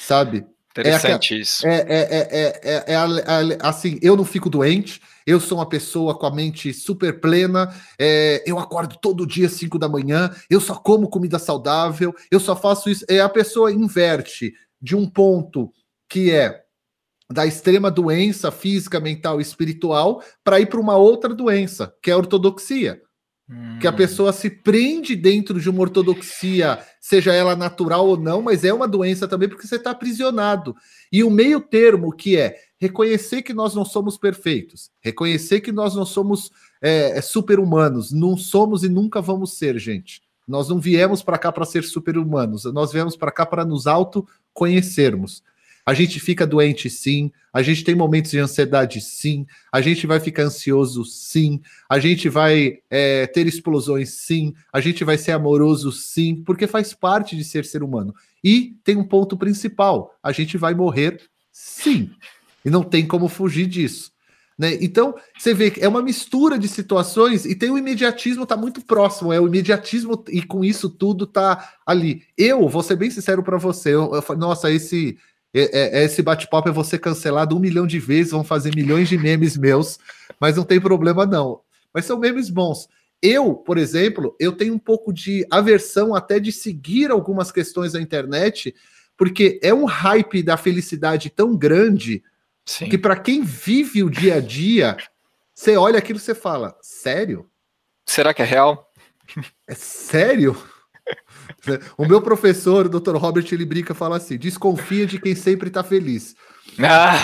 Sabe? Interessante é, isso. É, é, é, é, assim, eu não fico doente, eu sou uma pessoa com a mente super plena, eu acordo todo dia às 5 da manhã, eu só como comida saudável, eu só faço isso. É a pessoa inverte de um ponto que é da extrema doença física, mental e espiritual para ir para uma outra doença, que é a ortodoxia. Que a hum. pessoa se prende dentro de uma ortodoxia, seja ela natural ou não, mas é uma doença também porque você está aprisionado. E o meio termo que é reconhecer que nós não somos perfeitos, reconhecer que nós não somos é, é super-humanos, não somos e nunca vamos ser, gente. Nós não viemos para cá para ser super-humanos, nós viemos para cá para nos autoconhecermos. A gente fica doente, sim. A gente tem momentos de ansiedade, sim. A gente vai ficar ansioso, sim. A gente vai é, ter explosões, sim. A gente vai ser amoroso, sim. Porque faz parte de ser ser humano. E tem um ponto principal: a gente vai morrer, sim. E não tem como fugir disso. Né? Então, você vê que é uma mistura de situações e tem o imediatismo, tá muito próximo, é o imediatismo e com isso tudo tá ali. Eu, vou ser bem sincero para você, eu, eu, nossa, esse É, é, esse bate-papo é você cancelado um milhão de vezes, vão fazer milhões de memes meus, mas não tem problema não. Mas são memes bons. Eu, por exemplo, eu tenho um pouco de aversão até de seguir algumas questões da internet, porque é um hype da felicidade tão grande Sim. que para quem vive o dia a dia, você olha aquilo e você fala, sério? Será que é real? É sério? O meu professor, o Dr. Robert, ele brinca fala assim: desconfia de quem sempre tá feliz. Ah,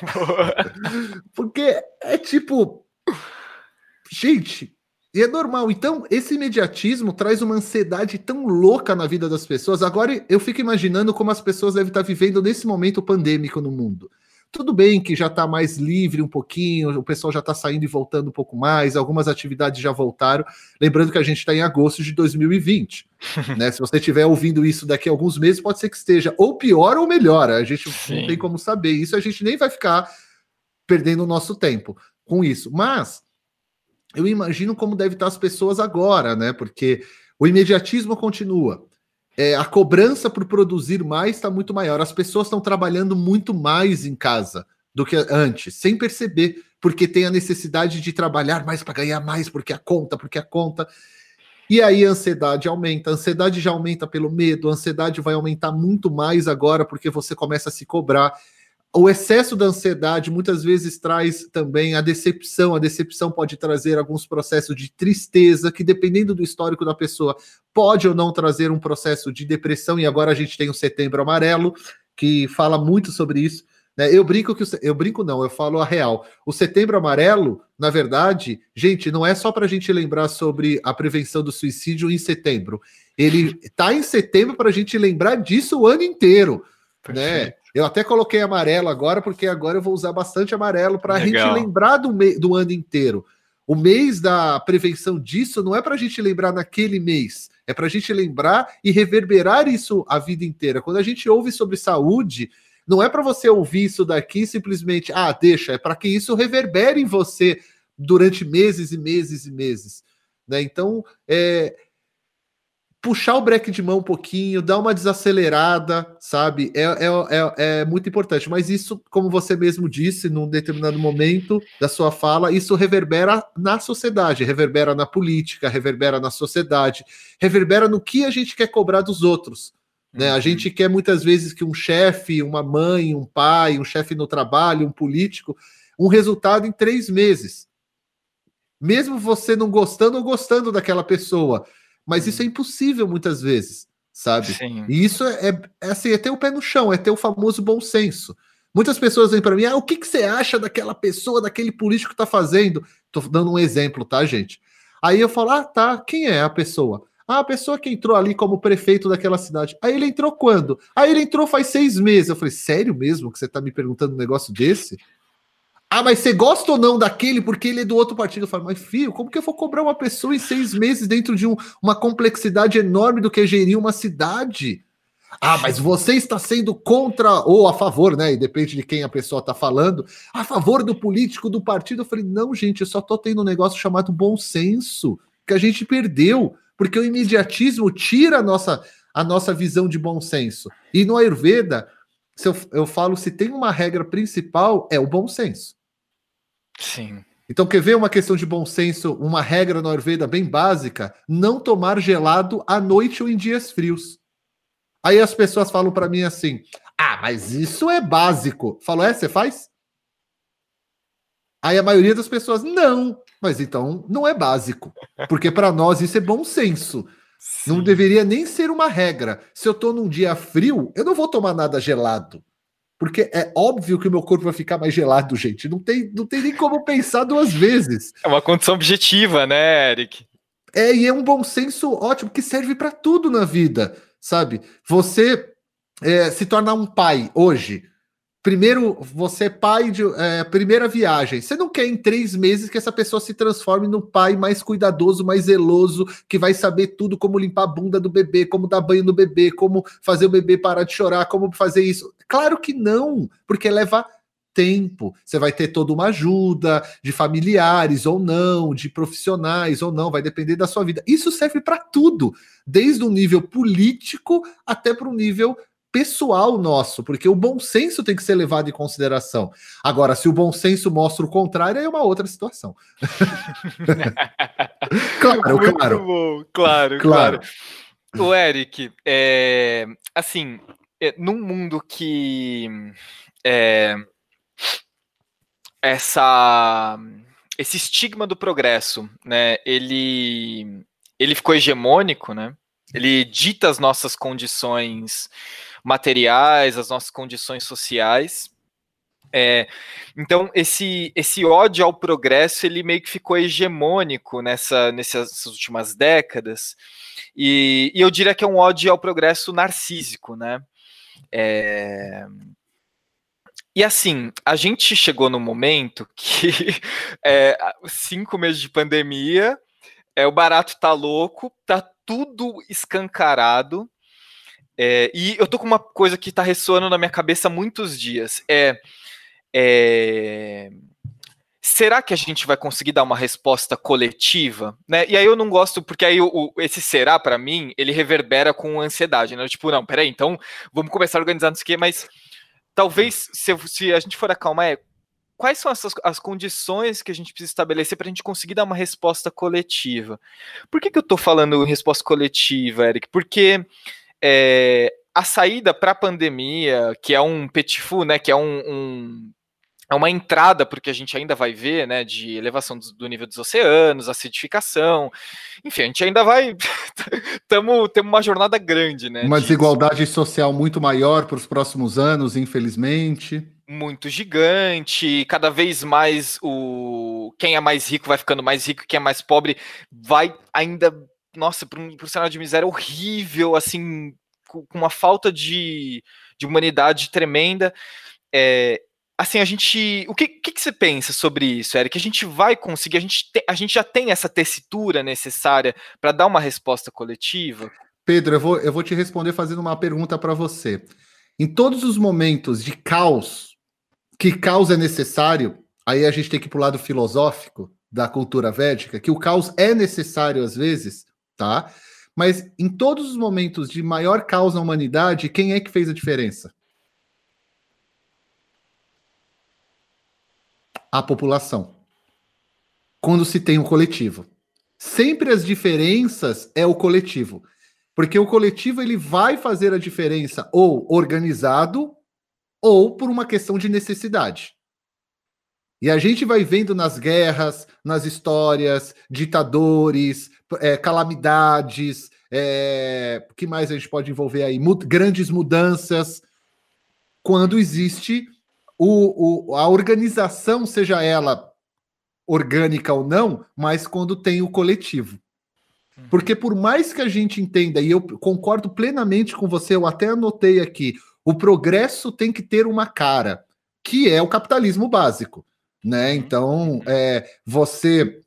Porque é tipo. Gente, e é normal. Então, esse imediatismo traz uma ansiedade tão louca na vida das pessoas. Agora, eu fico imaginando como as pessoas devem estar vivendo nesse momento pandêmico no mundo. Tudo bem que já está mais livre um pouquinho, o pessoal já está saindo e voltando um pouco mais, algumas atividades já voltaram. Lembrando que a gente está em agosto de 2020. né? Se você estiver ouvindo isso daqui a alguns meses, pode ser que esteja ou pior ou melhor. A gente Sim. não tem como saber. Isso a gente nem vai ficar perdendo o nosso tempo com isso. Mas eu imagino como deve estar as pessoas agora, né? Porque o imediatismo continua é, a cobrança por produzir mais está muito maior. As pessoas estão trabalhando muito mais em casa do que antes, sem perceber, porque tem a necessidade de trabalhar mais para ganhar mais, porque a conta, porque a conta. E aí a ansiedade aumenta, a ansiedade já aumenta pelo medo, a ansiedade vai aumentar muito mais agora porque você começa a se cobrar o excesso da ansiedade muitas vezes traz também a decepção. A decepção pode trazer alguns processos de tristeza, que dependendo do histórico da pessoa, pode ou não trazer um processo de depressão. E agora a gente tem o Setembro Amarelo, que fala muito sobre isso. Né? Eu brinco que o, eu brinco não, eu falo a real. O Setembro Amarelo, na verdade, gente, não é só para a gente lembrar sobre a prevenção do suicídio em setembro. Ele está em setembro para a gente lembrar disso o ano inteiro. Né? Eu até coloquei amarelo agora, porque agora eu vou usar bastante amarelo para a gente lembrar do, do ano inteiro. O mês da prevenção disso não é para a gente lembrar naquele mês, é para a gente lembrar e reverberar isso a vida inteira. Quando a gente ouve sobre saúde, não é para você ouvir isso daqui simplesmente, ah, deixa, é para que isso reverbere em você durante meses e meses e meses. Né? Então, é, puxar o break de mão um pouquinho, dar uma desacelerada, sabe? É, é, é, é, muito importante. Mas isso, como você mesmo disse, num determinado momento da sua fala, isso reverbera na sociedade, reverbera na política, reverbera na sociedade, reverbera no que a gente quer cobrar dos outros. Né? A uhum. gente quer muitas vezes que um chefe, uma mãe, um pai, um chefe no trabalho, um político, um resultado em três meses. Mesmo você não gostando ou gostando daquela pessoa mas isso é impossível muitas vezes, sabe? Sim. E isso é, é, é, assim, é ter o pé no chão, é ter o famoso bom senso. Muitas pessoas vêm para mim, ah, o que, que você acha daquela pessoa, daquele político que tá fazendo? Tô dando um exemplo, tá, gente? Aí eu falo, ah, tá, quem é a pessoa? Ah, a pessoa que entrou ali como prefeito daquela cidade. Aí ele entrou quando? Aí ele entrou faz seis meses. Eu falei, sério mesmo que você tá me perguntando um negócio desse? Ah, mas você gosta ou não daquele porque ele é do outro partido? Eu falo, mas filho, como que eu vou cobrar uma pessoa em seis meses dentro de um, uma complexidade enorme do que gerir uma cidade? Ah, mas você está sendo contra ou a favor, né? E depende de quem a pessoa está falando, a favor do político, do partido. Eu falei, não, gente, eu só estou tendo um negócio chamado bom senso, que a gente perdeu, porque o imediatismo tira a nossa, a nossa visão de bom senso. E no Ayurveda, se eu, eu falo, se tem uma regra principal, é o bom senso. Sim. Então, quer ver uma questão de bom senso, uma regra na Ayurveda bem básica? Não tomar gelado à noite ou em dias frios. Aí as pessoas falam para mim assim: ah, mas isso é básico. Falo, é, você faz? Aí a maioria das pessoas, não, mas então não é básico. Porque para nós isso é bom senso. Sim. Não deveria nem ser uma regra. Se eu tô num dia frio, eu não vou tomar nada gelado. Porque é óbvio que o meu corpo vai ficar mais gelado, gente. Não tem, não tem nem como pensar duas vezes. É uma condição objetiva, né, Eric? É, e é um bom senso ótimo que serve para tudo na vida, sabe? Você é, se tornar um pai hoje, Primeiro, você é pai de é, primeira viagem. Você não quer em três meses que essa pessoa se transforme no pai mais cuidadoso, mais zeloso, que vai saber tudo como limpar a bunda do bebê, como dar banho no bebê, como fazer o bebê parar de chorar, como fazer isso. Claro que não, porque leva tempo. Você vai ter toda uma ajuda de familiares ou não, de profissionais ou não, vai depender da sua vida. Isso serve para tudo, desde o nível político até para o nível pessoal nosso, porque o bom senso tem que ser levado em consideração. Agora, se o bom senso mostra o contrário, é uma outra situação. claro, Muito claro. Bom. Claro, claro. claro. O Eric, é, assim, é, num mundo que é, essa esse estigma do progresso, né? Ele ele ficou hegemônico, né? Ele dita as nossas condições materiais, as nossas condições sociais. É, então esse esse ódio ao progresso ele meio que ficou hegemônico nessa nessas últimas décadas e, e eu diria que é um ódio ao progresso narcísico, né? É, e assim, a gente chegou no momento que é, cinco meses de pandemia, é, o barato tá louco, tá tudo escancarado. É, e eu tô com uma coisa que tá ressoando na minha cabeça há muitos dias. É, é, será que a gente vai conseguir dar uma resposta coletiva? Né? E aí eu não gosto, porque aí o, esse será, para mim, ele reverbera com ansiedade. Né? Tipo, não, peraí, então vamos começar a organizar isso aqui, mas talvez, se, se a gente for acalmar, é quais são essas, as condições que a gente precisa estabelecer para a gente conseguir dar uma resposta coletiva? Por que, que eu estou falando resposta coletiva, Eric? Porque é, a saída para a pandemia, que é um petit fou, né, que é um, um é uma entrada porque a gente ainda vai ver, né, de elevação do, do nível dos oceanos, acidificação, enfim, a gente ainda vai, tamo, temos uma jornada grande, né? Uma desigualdade social muito maior para os próximos anos, infelizmente. Muito gigante, cada vez mais o quem é mais rico vai ficando mais rico, quem é mais pobre vai ainda, nossa, para um, um cenário de miséria horrível, assim, com, com uma falta de, de humanidade tremenda. É, assim, a gente. O que, que, que, você pensa sobre isso, Eric? A gente vai conseguir, a gente, te, a gente já tem essa tessitura necessária para dar uma resposta coletiva? Pedro, eu vou, eu vou te responder fazendo uma pergunta para você. Em todos os momentos de caos, que caos é necessário, aí a gente tem que ir para o lado filosófico da cultura védica, que o caos é necessário às vezes, tá? Mas em todos os momentos de maior caos na humanidade, quem é que fez a diferença? a população. Quando se tem um coletivo. Sempre as diferenças é o coletivo. Porque o coletivo ele vai fazer a diferença ou organizado ou por uma questão de necessidade. E a gente vai vendo nas guerras, nas histórias, ditadores, é, calamidades, é, o que mais a gente pode envolver aí? Grandes mudanças, quando existe o, o, a organização, seja ela orgânica ou não, mas quando tem o coletivo. Uhum. Porque por mais que a gente entenda, e eu concordo plenamente com você, eu até anotei aqui, o progresso tem que ter uma cara, que é o capitalismo básico. Né? Uhum. Então, é, você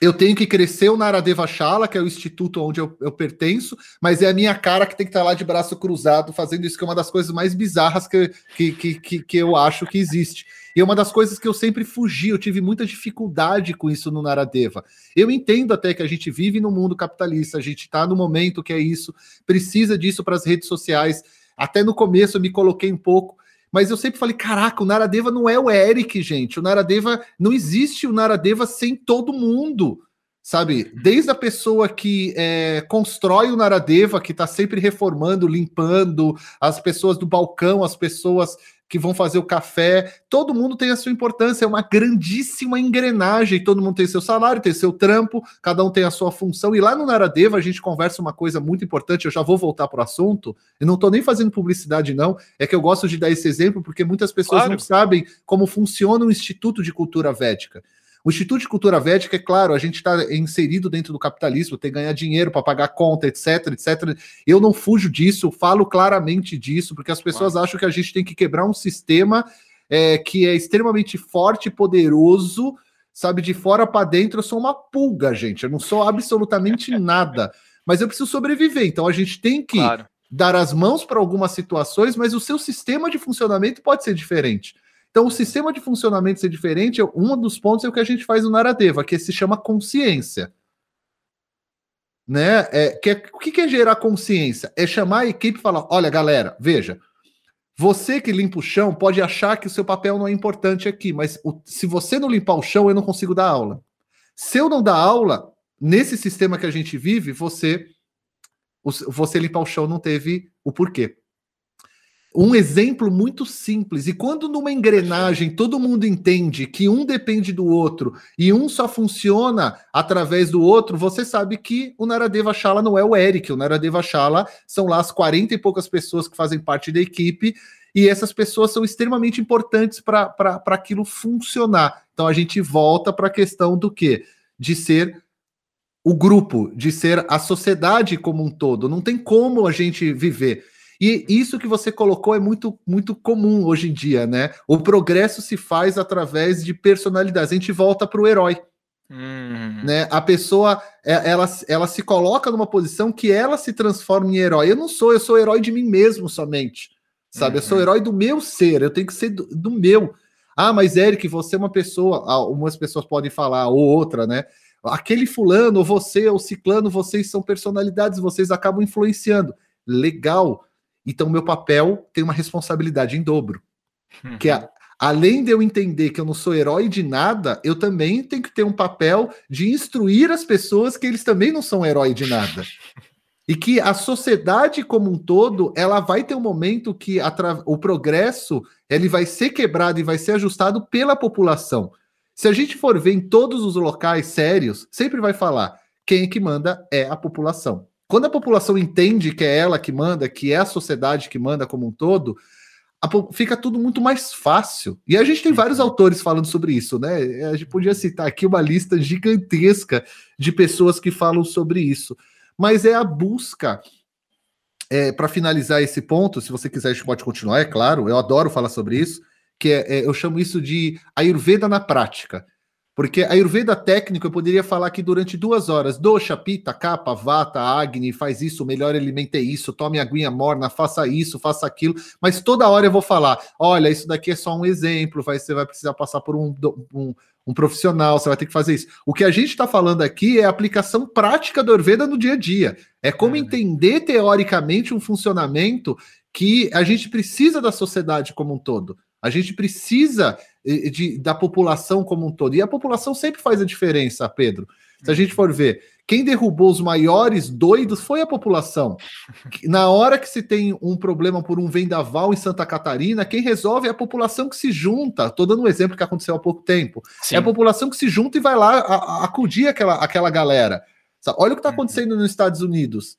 eu tenho que crescer o Naradeva Shala, que é o instituto onde eu, eu, pertenço, mas é a minha cara que tem que estar lá de braço cruzado fazendo isso, que é uma das coisas mais bizarras que, que, que, que, eu acho que existe. E é uma das coisas que eu sempre fugi, eu tive muita dificuldade com isso no Naradeva. Eu entendo até que a gente vive no mundo capitalista, a gente está no momento que é isso, precisa disso para as redes sociais. Até no começo eu me coloquei um pouco, mas eu sempre falei: caraca, o Naradeva não é o Eric, gente. O Naradeva não existe o Naradeva sem todo mundo. Sabe, desde a pessoa que é, constrói o Naradeva, que está sempre reformando, limpando, as pessoas do balcão, as pessoas que vão fazer o café, todo mundo tem a sua importância, é uma grandíssima engrenagem, todo mundo tem seu salário, tem seu trampo, cada um tem a sua função, e lá no Naradeva a gente conversa uma coisa muito importante, eu já vou voltar para o assunto, e não estou nem fazendo publicidade não, é que eu gosto de dar esse exemplo porque muitas pessoas claro. não sabem como funciona o Instituto de Cultura Védica. O Instituto de Cultura Védica, é claro, a gente está inserido dentro do capitalismo, tem que ganhar dinheiro para pagar conta, etc, etc. Eu não fujo disso, falo claramente disso, porque as pessoas claro. acham que a gente tem que quebrar um sistema é, que é extremamente forte e poderoso, sabe, de fora para dentro. Eu sou uma pulga, gente. Eu não sou absolutamente nada. Mas eu preciso sobreviver. Então a gente tem que claro. dar as mãos para algumas situações, mas o seu sistema de funcionamento pode ser diferente. Então, o sistema de funcionamento ser diferente, um dos pontos é o que a gente faz no Naradeva, que se chama consciência. né? É, que é, o que, é gerar consciência? É chamar a equipe e falar: olha, galera, veja, você que limpa o chão pode achar que o seu papel não é importante aqui, mas o, se você não limpar o chão, eu não consigo dar aula. Se eu não dar aula, nesse sistema que a gente vive, você você limpar o chão não teve o porquê. Um exemplo muito simples. E quando numa engrenagem todo mundo entende que um depende do outro e um só funciona através do outro, você sabe que o Naradeva Shala não é o Eric. O Naradeva Shala são lá as 40 e poucas pessoas que fazem parte da equipe e essas pessoas são extremamente importantes para aquilo funcionar. Então a gente volta para a questão do quê? De ser o grupo, de ser a sociedade como um todo. Não tem como a gente viver. E isso que você colocou é muito, muito comum hoje em dia, né? O progresso se faz através de personalidades. A gente volta para o herói. Hum. Né? A pessoa é, ela, ela se coloca numa posição que ela se transforma em herói. Eu não sou, eu sou herói de mim mesmo somente. Sabe? Uhum. Eu sou uhum. herói do meu ser, eu tenho que ser do, do meu. Ah, mas Eric, você é uma pessoa. Algumas pessoas podem falar, ou outra, né? aquele fulano, você, ou ciclano, vocês são personalidades, vocês acabam influenciando. Legal. Então, meu papel tem uma responsabilidade em dobro. Uhum. Que é, além de eu entender que eu não sou herói de nada, eu também tenho que ter um papel de instruir as pessoas que eles também não são herói de nada. E que a sociedade como um todo, ela vai ter um momento que o progresso ele vai ser quebrado e vai ser ajustado pela população. Se a gente for ver em todos os locais sérios, sempre vai falar quem é que manda é a população. Quando a população entende que é ela que manda, que é a sociedade que manda como um todo, fica tudo muito mais fácil. E a gente tem vários autores falando sobre isso, né? A gente podia citar aqui uma lista gigantesca de pessoas que falam sobre isso. Mas é a busca. É, Para finalizar esse ponto, se você quiser, a gente pode continuar, é claro, eu adoro falar sobre isso que é, é, eu chamo isso de Ayurveda na prática. Porque a Ayurveda técnico eu poderia falar aqui durante duas horas. Dosha, Pita, Kapha, Vata, Agni, faz isso, melhor alimento é isso, tome aguinha morna, faça isso, faça aquilo. Mas toda hora eu vou falar: olha, isso daqui é só um exemplo, vai, você vai precisar passar por um, um, um profissional, você vai ter que fazer isso. O que a gente está falando aqui é a aplicação prática do Ayurveda no dia a dia. É como é. entender teoricamente um funcionamento que a gente precisa da sociedade como um todo. A gente precisa de, da população como um todo. E a população sempre faz a diferença, Pedro. Se a gente for ver, quem derrubou os maiores doidos foi a população. Na hora que se tem um problema por um vendaval em Santa Catarina, quem resolve é a população que se junta. Estou dando um exemplo que aconteceu há pouco tempo. Sim. É a população que se junta e vai lá a, a, acudir aquela, aquela galera. Olha o que está uhum. acontecendo nos Estados Unidos.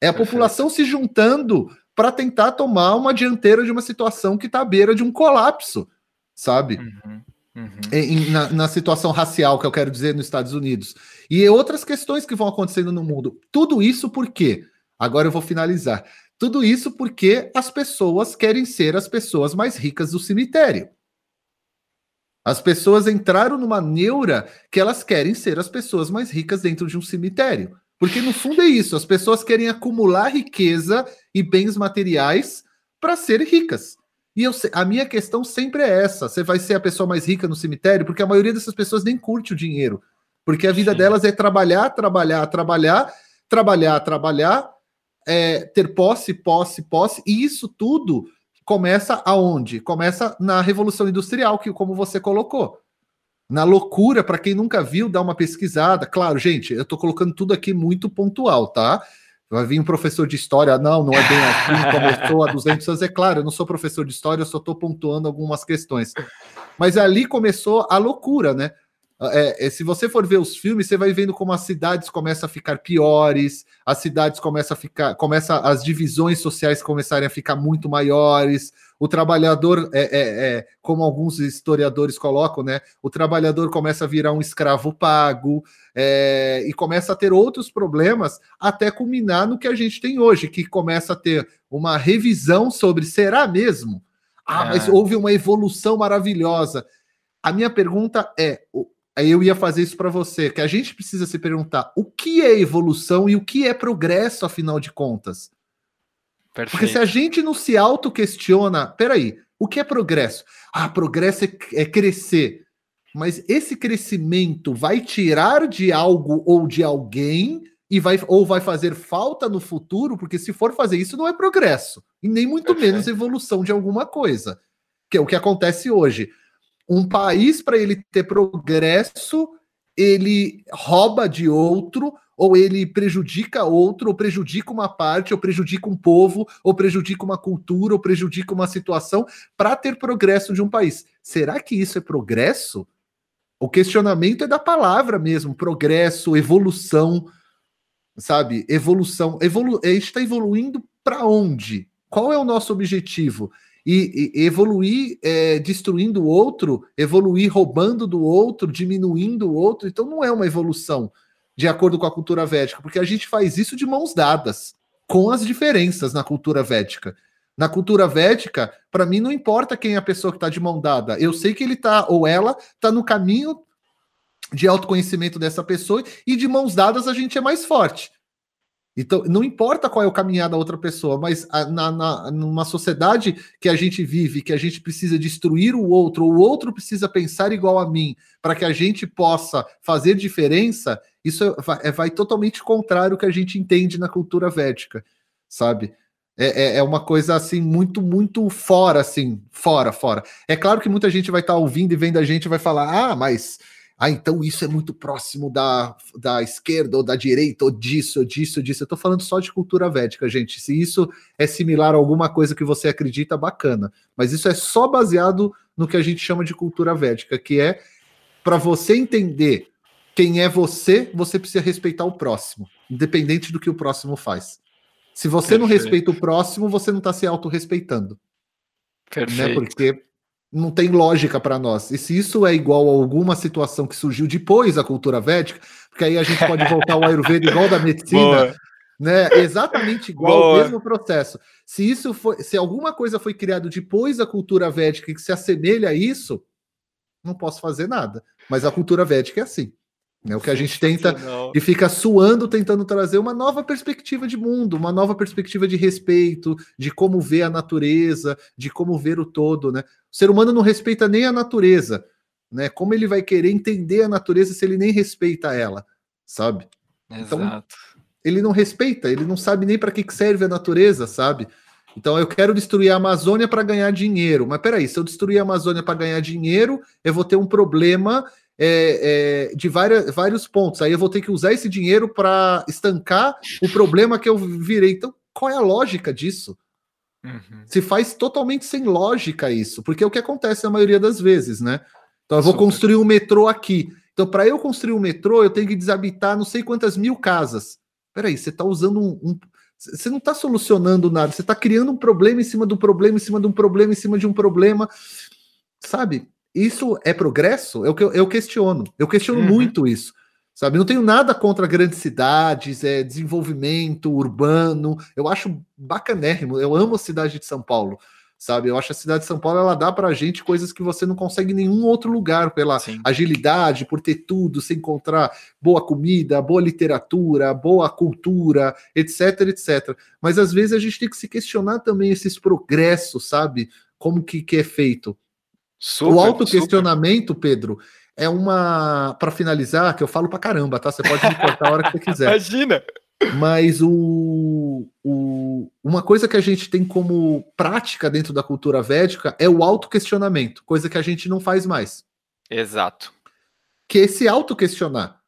É a população se juntando para tentar tomar uma dianteira de uma situação que está à beira de um colapso, sabe? Uhum, uhum. Em, na, na, situação racial, que eu quero dizer, nos Estados Unidos. E outras questões que vão acontecendo no mundo. Tudo isso por quê? Agora eu vou finalizar. Tudo isso porque as pessoas querem ser as pessoas mais ricas do cemitério. As pessoas entraram numa neura que elas querem ser as pessoas mais ricas dentro de um cemitério. Porque no fundo é isso, as pessoas querem acumular riqueza e bens materiais para ser ricas. E eu, a minha questão sempre é essa: você vai ser a pessoa mais rica no cemitério, porque a maioria dessas pessoas nem curte o dinheiro. Porque a vida Sim. delas é trabalhar, trabalhar, trabalhar, trabalhar, trabalhar, é, ter posse, posse, posse, e isso tudo começa aonde? Começa na Revolução Industrial, que como você colocou na loucura, para quem nunca viu, dá uma pesquisada. Claro, gente, eu estou colocando tudo aqui muito pontual, tá? Vai vir um professor de história, não, não é bem assim, começou há 200 anos. É claro, eu não sou professor de história, eu só estou pontuando algumas questões. Mas ali começou a loucura, né? É, é, se você for ver os filmes, você vai vendo como as cidades começam a ficar piores, as cidades começam a ficar, começa as divisões sociais começarem a ficar muito maiores, o trabalhador, é, é, é, como alguns historiadores colocam, né? O trabalhador começa a virar um escravo pago é, e começa a ter outros problemas até culminar no que a gente tem hoje, que começa a ter uma revisão sobre será mesmo? Ah, mas é. houve uma evolução maravilhosa. A minha pergunta é: eu ia fazer isso para você, que a gente precisa se perguntar o que é evolução e o que é progresso, afinal de contas. Perfeito. Porque se a gente não se auto-questiona, peraí, o que é progresso? Ah, progresso é, é crescer. Mas esse crescimento vai tirar de algo ou de alguém e vai ou vai fazer falta no futuro, porque se for fazer isso não é progresso, e nem muito Perfeito. menos evolução de alguma coisa, que é o que acontece hoje. Um país para ele ter progresso, ele rouba de outro, ou ele prejudica outro, ou prejudica uma parte, ou prejudica um povo, ou prejudica uma cultura, ou prejudica uma situação para ter progresso de um país. Será que isso é progresso? O questionamento é da palavra mesmo, progresso, evolução, sabe? Evolução. Evolu a gente está evoluindo para onde? Qual é o nosso objetivo? E, e evoluir é, destruindo o outro, evoluir roubando do outro, diminuindo o outro, então não é uma evolução de acordo com a cultura védica, porque a gente faz isso de mãos dadas, com as diferenças na cultura védica. Na cultura védica, para mim não importa quem é a pessoa que está de mão dada. Eu sei que ele está ou ela está no caminho de autoconhecimento dessa pessoa e de mãos dadas a gente é mais forte. Então, não importa qual é o caminhar da outra pessoa, mas a, na, na, numa sociedade que a gente vive, que a gente precisa destruir o outro, ou o outro precisa pensar igual a mim, para que a gente possa fazer diferença, isso é, vai, é, vai totalmente contrário ao que a gente entende na cultura védica, sabe? É, é, é, uma coisa assim muito, muito fora, assim, fora, fora. É claro que muita gente vai estar tá ouvindo e vendo a gente vai falar, ah, mas ah, então isso é muito próximo da, da esquerda ou da direita, ou disso, ou disso, ou disso. Eu estou falando só de cultura védica, gente. Se isso é similar a alguma coisa que você acredita, bacana. Mas isso é só baseado no que a gente chama de cultura védica, que é para você entender quem é você, você precisa respeitar o próximo, independente do que o próximo faz. Se você Perfeito. não respeita o próximo, você não está se autorrespeitando. Né? Perfeito. Né? Porque não tem lógica para nós. E se isso é igual a alguma situação que surgiu depois da cultura védica, porque aí a gente pode voltar ao Ayurveda igual da medicina, né? Exatamente igual Boa. o mesmo processo. Se isso foi, se alguma coisa foi criada depois da cultura védica que se assemelha a isso, não posso fazer nada. Mas a cultura védica é assim. É o que a gente tenta e fica suando tentando trazer uma nova perspectiva de mundo, uma nova perspectiva de respeito, de como ver a natureza, de como ver o todo, né? O ser humano não respeita nem a natureza, né? Como ele vai querer entender a natureza se ele nem respeita ela, sabe? Então, Exato. Então, ele não respeita, ele não sabe nem para que serve a natureza, sabe? Então eu quero destruir a Amazônia para ganhar dinheiro. Mas peraí, se eu destruir a Amazônia para ganhar dinheiro, eu vou ter um problema é, é, de várias, vários pontos. Aí eu vou ter que usar esse dinheiro para estancar o problema que eu virei. Então, qual é a lógica disso? Uhum. Se faz totalmente sem lógica isso, porque é o que acontece na maioria das vezes, né? Então, eu vou Super. construir um metrô aqui. Então, para eu construir um metrô, eu tenho que desabitar não sei quantas mil casas. Peraí, você está usando um, um você não está solucionando nada, você está criando um problema em cima do problema, em cima de um problema, em cima de um problema. Sabe? Isso é progresso? Eu, eu questiono. Eu questiono uhum. muito isso. Sabe, não tenho nada contra grandes cidades, é, desenvolvimento urbano. Eu acho bacanérrimo. Eu amo a cidade de São Paulo, sabe? Eu acho a cidade de São Paulo ela dá para a gente coisas que você não consegue em nenhum outro lugar, pela Sim. agilidade, por ter tudo, se encontrar boa comida, boa literatura, boa cultura, etc, etc. Mas às vezes a gente tem que se questionar também esses progressos, sabe? Como que, que é feito. Super, o autoquestionamento, Pedro, é uma. Para finalizar, que eu falo para caramba, tá? Você pode me cortar a hora que você quiser. Imagina! Mas o, o, uma coisa que a gente tem como prática dentro da cultura védica é o autoquestionamento, coisa que a gente não faz mais. Exato. Que é se autoquestionar.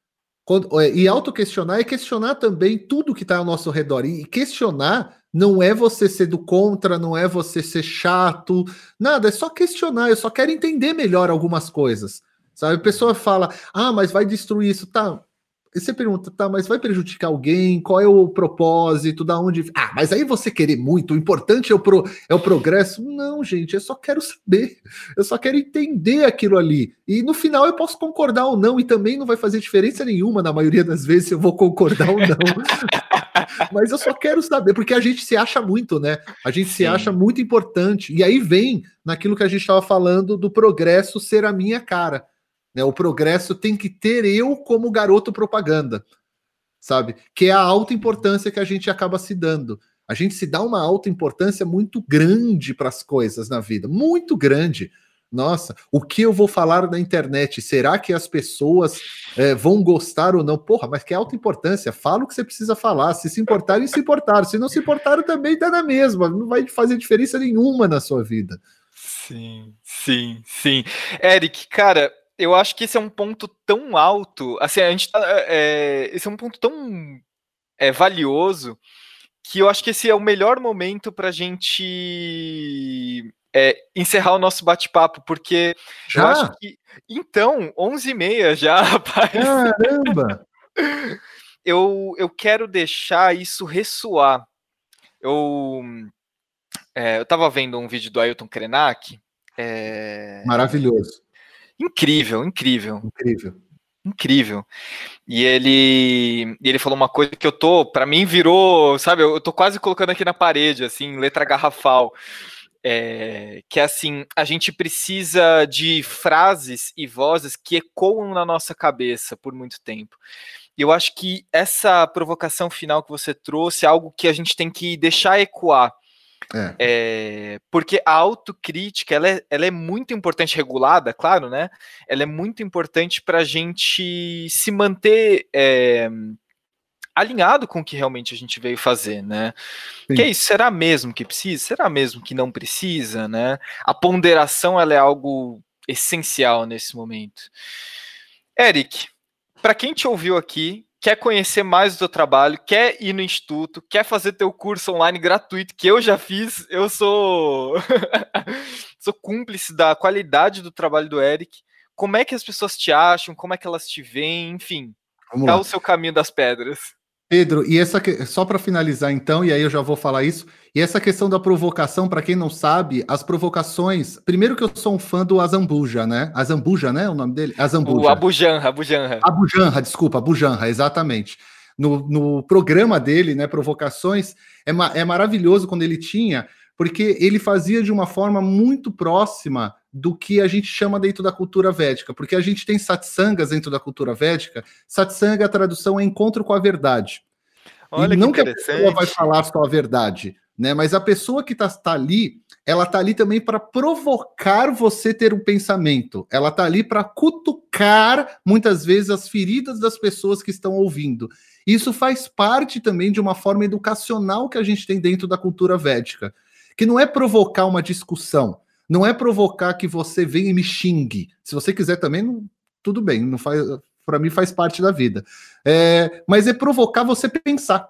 É, e autoquestionar é questionar também tudo que está ao nosso redor. E questionar não é você ser do contra, não é você ser chato, nada, é só questionar, eu só quero entender melhor algumas coisas. Sabe? A pessoa fala: "Ah, mas vai destruir isso", tá? E você pergunta, tá, mas vai prejudicar alguém? Qual é o propósito? Da onde. Ah, mas aí você querer muito, o importante é o, pro, é o progresso. Não, gente, eu só quero saber. Eu só quero entender aquilo ali. E no final eu posso concordar ou não, e também não vai fazer diferença nenhuma, na maioria das vezes, se eu vou concordar ou não. mas eu só quero saber, porque a gente se acha muito, né? A gente Sim. se acha muito importante. E aí vem naquilo que a gente estava falando do progresso ser a minha cara. Né? O progresso tem que ter eu como garoto propaganda, sabe? Que é a alta importância que a gente acaba se dando. A gente se dá uma alta importância muito grande para as coisas na vida, muito grande. Nossa, o que eu vou falar na internet? Será que as pessoas é, vão gostar ou não? Porra, mas que alta importância. Fala o que você precisa falar. Se se importarem, se importaram. Se não se importaram, também dá na mesma. Não vai fazer diferença nenhuma na sua vida. Sim, sim, sim. Eric, cara, eu acho que esse é um ponto tão alto. Assim, a gente tá, é, esse é um ponto tão é, valioso que eu acho que esse é o melhor momento para a gente é, encerrar o nosso bate-papo, porque já? eu acho que. Então, 11h30 já, rapaz. Caramba! eu, eu quero deixar isso ressoar. Eu, eu tava vendo um vídeo do Ailton Krenak. Maravilhoso. Incrível, incrível. Incrível incrível. E ele, ele falou uma coisa que eu tô, para mim virou, sabe, eu tô quase colocando aqui na parede, assim, letra garrafal. É, que é assim, a gente precisa de frases e vozes que ecoam na nossa cabeça por muito tempo. E eu acho que essa provocação final que você trouxe é algo que a gente tem que deixar ecoar. É. É, porque a autocrítica ela é, ela é muito importante, regulada, claro, né? Ela é muito importante para a gente se manter é, alinhado com o que realmente a gente veio fazer, né? Sim. Que é isso? Será mesmo que precisa? Será mesmo que não precisa, né? A ponderação ela é algo essencial nesse momento. Eric, para quem te ouviu aqui, quer conhecer mais do teu trabalho, quer ir no instituto, quer fazer teu curso online gratuito, que eu já fiz, eu sou sou cúmplice da qualidade do trabalho do Eric. Como é que as pessoas te acham? Como é que elas te veem? Enfim, qual é o seu caminho das pedras? Pedro, e essa só para finalizar então, e aí eu já vou falar isso. E essa questão da provocação, para quem não sabe, as provocações. Primeiro que eu sou um fã do Azambuja, né? Azambuja, né? O nome dele? Azambuja. O Abujanra, Abujanra. Abujanra, desculpa, Abujanra, exatamente. No, no programa dele, né? Provocações, é, ma é maravilhoso quando ele tinha, porque ele fazia de uma forma muito próxima do que a gente chama dentro da cultura védica, porque a gente tem satsangas dentro da cultura védica. Satsanga, a tradução é encontro com a verdade. Olha e não que, que a pessoa vai falar só a verdade, né? Mas a pessoa que está tá ali, ela está ali também para provocar você ter um pensamento. Ela está ali para cutucar muitas vezes as feridas das pessoas que estão ouvindo. Isso faz parte também de uma forma educacional que a gente tem dentro da cultura védica, que não é provocar uma discussão, não é provocar que você venha e me xingue. Se você quiser também, não, tudo bem, não faz, para mim faz parte da vida. É, mas é provocar você pensar,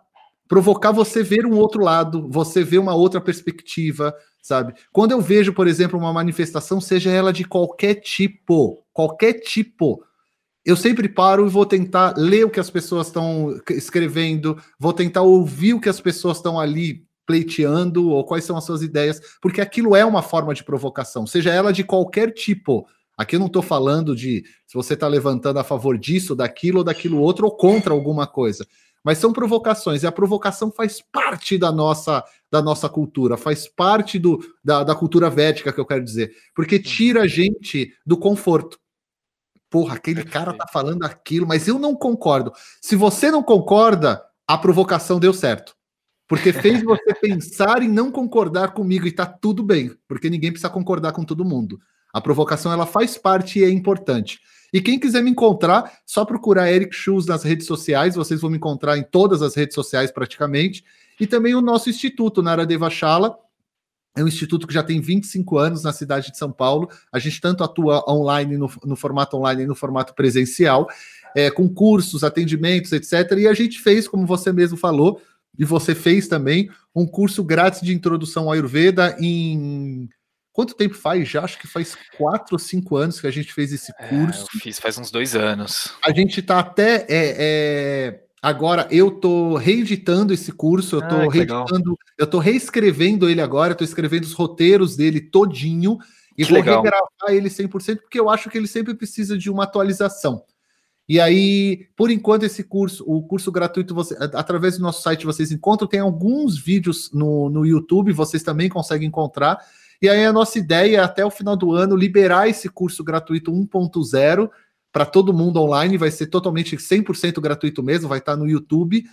provocar você ver um outro lado, você ver uma outra perspectiva, sabe? Quando eu vejo, por exemplo, uma manifestação, seja ela de qualquer tipo, qualquer tipo, eu sempre paro e vou tentar ler o que as pessoas estão escrevendo, vou tentar ouvir o que as pessoas estão ali pleiteando ou quais são as suas ideias, porque aquilo é uma forma de provocação, seja ela de qualquer tipo. Aqui eu não estou falando de se você está levantando a favor disso, daquilo ou daquilo outro ou contra alguma coisa. Mas são provocações, e a provocação faz parte da nossa da nossa cultura, faz parte do, da, da cultura védica, que eu quero dizer, porque tira a gente do conforto. Porra, aquele cara tá falando aquilo, mas eu não concordo. Se você não concorda, a provocação deu certo porque fez você pensar em não concordar comigo e tá tudo bem, porque ninguém precisa concordar com todo mundo. A provocação ela faz parte e é importante. E quem quiser me encontrar, só procurar Eric Schulz nas redes sociais, vocês vão me encontrar em todas as redes sociais praticamente, e também o nosso instituto, Nara Devachala, é um instituto que já tem 25 anos na cidade de São Paulo. A gente tanto atua online, no, no formato online e no formato presencial, é, com cursos, atendimentos, etc. E a gente fez, como você mesmo falou, e você fez também um curso grátis de introdução ao Ayurveda em. Quanto tempo faz já? Acho que faz quatro ou cinco anos que a gente fez esse curso. É, eu fiz faz uns dois anos. A gente está até. É, é... Agora eu tô reeditando esse curso, eu tô ah, reeditando, legal. eu tô reescrevendo ele agora, eu tô escrevendo os roteiros dele todinho e que vou legal. regravar ele 100%, porque eu acho que ele sempre precisa de uma atualização. E aí, por enquanto, esse curso, o curso gratuito, você, através do nosso site vocês encontram, tem alguns vídeos no, no YouTube, vocês também conseguem encontrar. E aí a nossa ideia é até o final do ano liberar esse curso gratuito 1.0 para todo mundo online, vai ser totalmente 100% gratuito mesmo, vai estar no YouTube.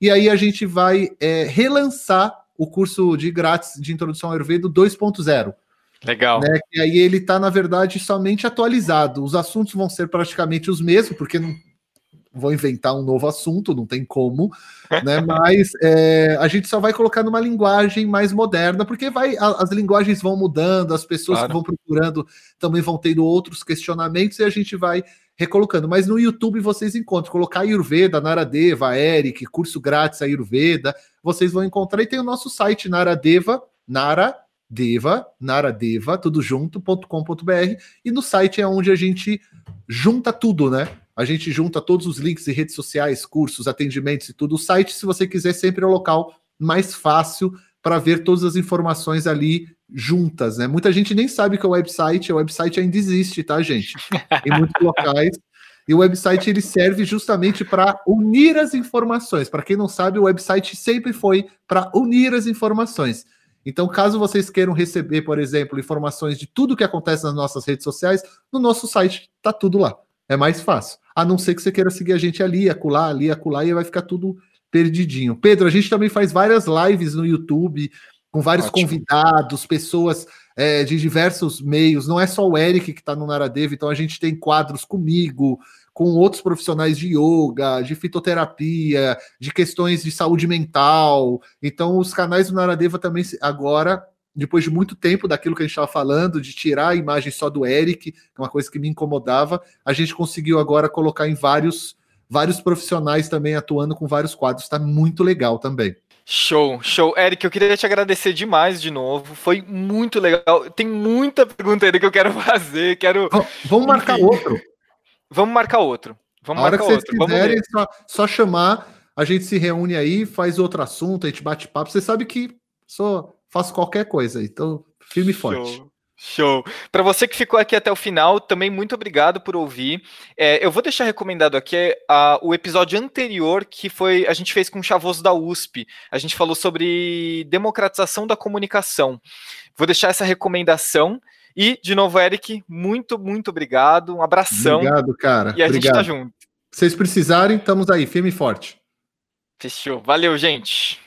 E aí a gente vai é, relançar o curso de grátis de introdução ao Ayurveda 2.0 Legal. Né? E aí ele está, na verdade, somente atualizado. Os assuntos vão ser praticamente os mesmos, porque não vou inventar um novo assunto, não tem como, né? Mas é, a gente só vai colocar numa linguagem mais moderna, porque vai, a, as linguagens vão mudando, as pessoas claro. que vão procurando também vão tendo outros questionamentos e a gente vai recolocando. Mas no YouTube vocês encontram, colocar Ayurveda, Naradeva, Eric, curso grátis Ayurveda, vocês vão encontrar e tem o nosso site Naradeva, Nara Deva, Naradeva, tudo junto.com.br, e no site é onde a gente junta tudo, né? A gente junta todos os links de redes sociais, cursos, atendimentos e tudo. O site, se você quiser, sempre é o local mais fácil para ver todas as informações ali juntas, né? Muita gente nem sabe que é o website, o website ainda existe, tá, gente? Em muitos locais. E o website ele serve justamente para unir as informações. Para quem não sabe, o website sempre foi para unir as informações. Então, caso vocês queiram receber, por exemplo, informações de tudo que acontece nas nossas redes sociais, no nosso site tá tudo lá. É mais fácil. A não ser que você queira seguir a gente ali, acular, ali, acular, e vai ficar tudo perdidinho. Pedro, a gente também faz várias lives no YouTube, com vários Ótimo. convidados, pessoas é, de diversos meios. Não é só o Eric que está no Naradev, então a gente tem quadros comigo, com outros profissionais de yoga, de fitoterapia, de questões de saúde mental. Então, os canais do Naradeva também agora depois de muito tempo daquilo que a gente estava falando, de tirar a imagem só do Eric, que é uma coisa que me incomodava, a gente conseguiu agora colocar em vários, vários profissionais também atuando com vários quadros, está muito legal também. Show, show. Eric, eu queria te agradecer demais de novo. Foi muito legal. Tem muita pergunta ainda que eu quero fazer. Quero. Vamos marcar outro. Vamos marcar outro. Vamos a hora marcar que vocês outro. quiserem, só, só chamar, a gente se reúne aí, faz outro assunto, a gente bate papo. Você sabe que sou faço qualquer coisa. Então, firme e forte. Show. Para você que ficou aqui até o final, também muito obrigado por ouvir. É, eu vou deixar recomendado aqui a, o episódio anterior que foi a gente fez com o Chavoso da USP. A gente falou sobre democratização da comunicação. Vou deixar essa recomendação. E, de novo, Eric, muito, muito obrigado. Um abração. Obrigado, cara. E a obrigado. gente tá junto. Se vocês precisarem, estamos aí, firme e forte. Fechou. Valeu, gente.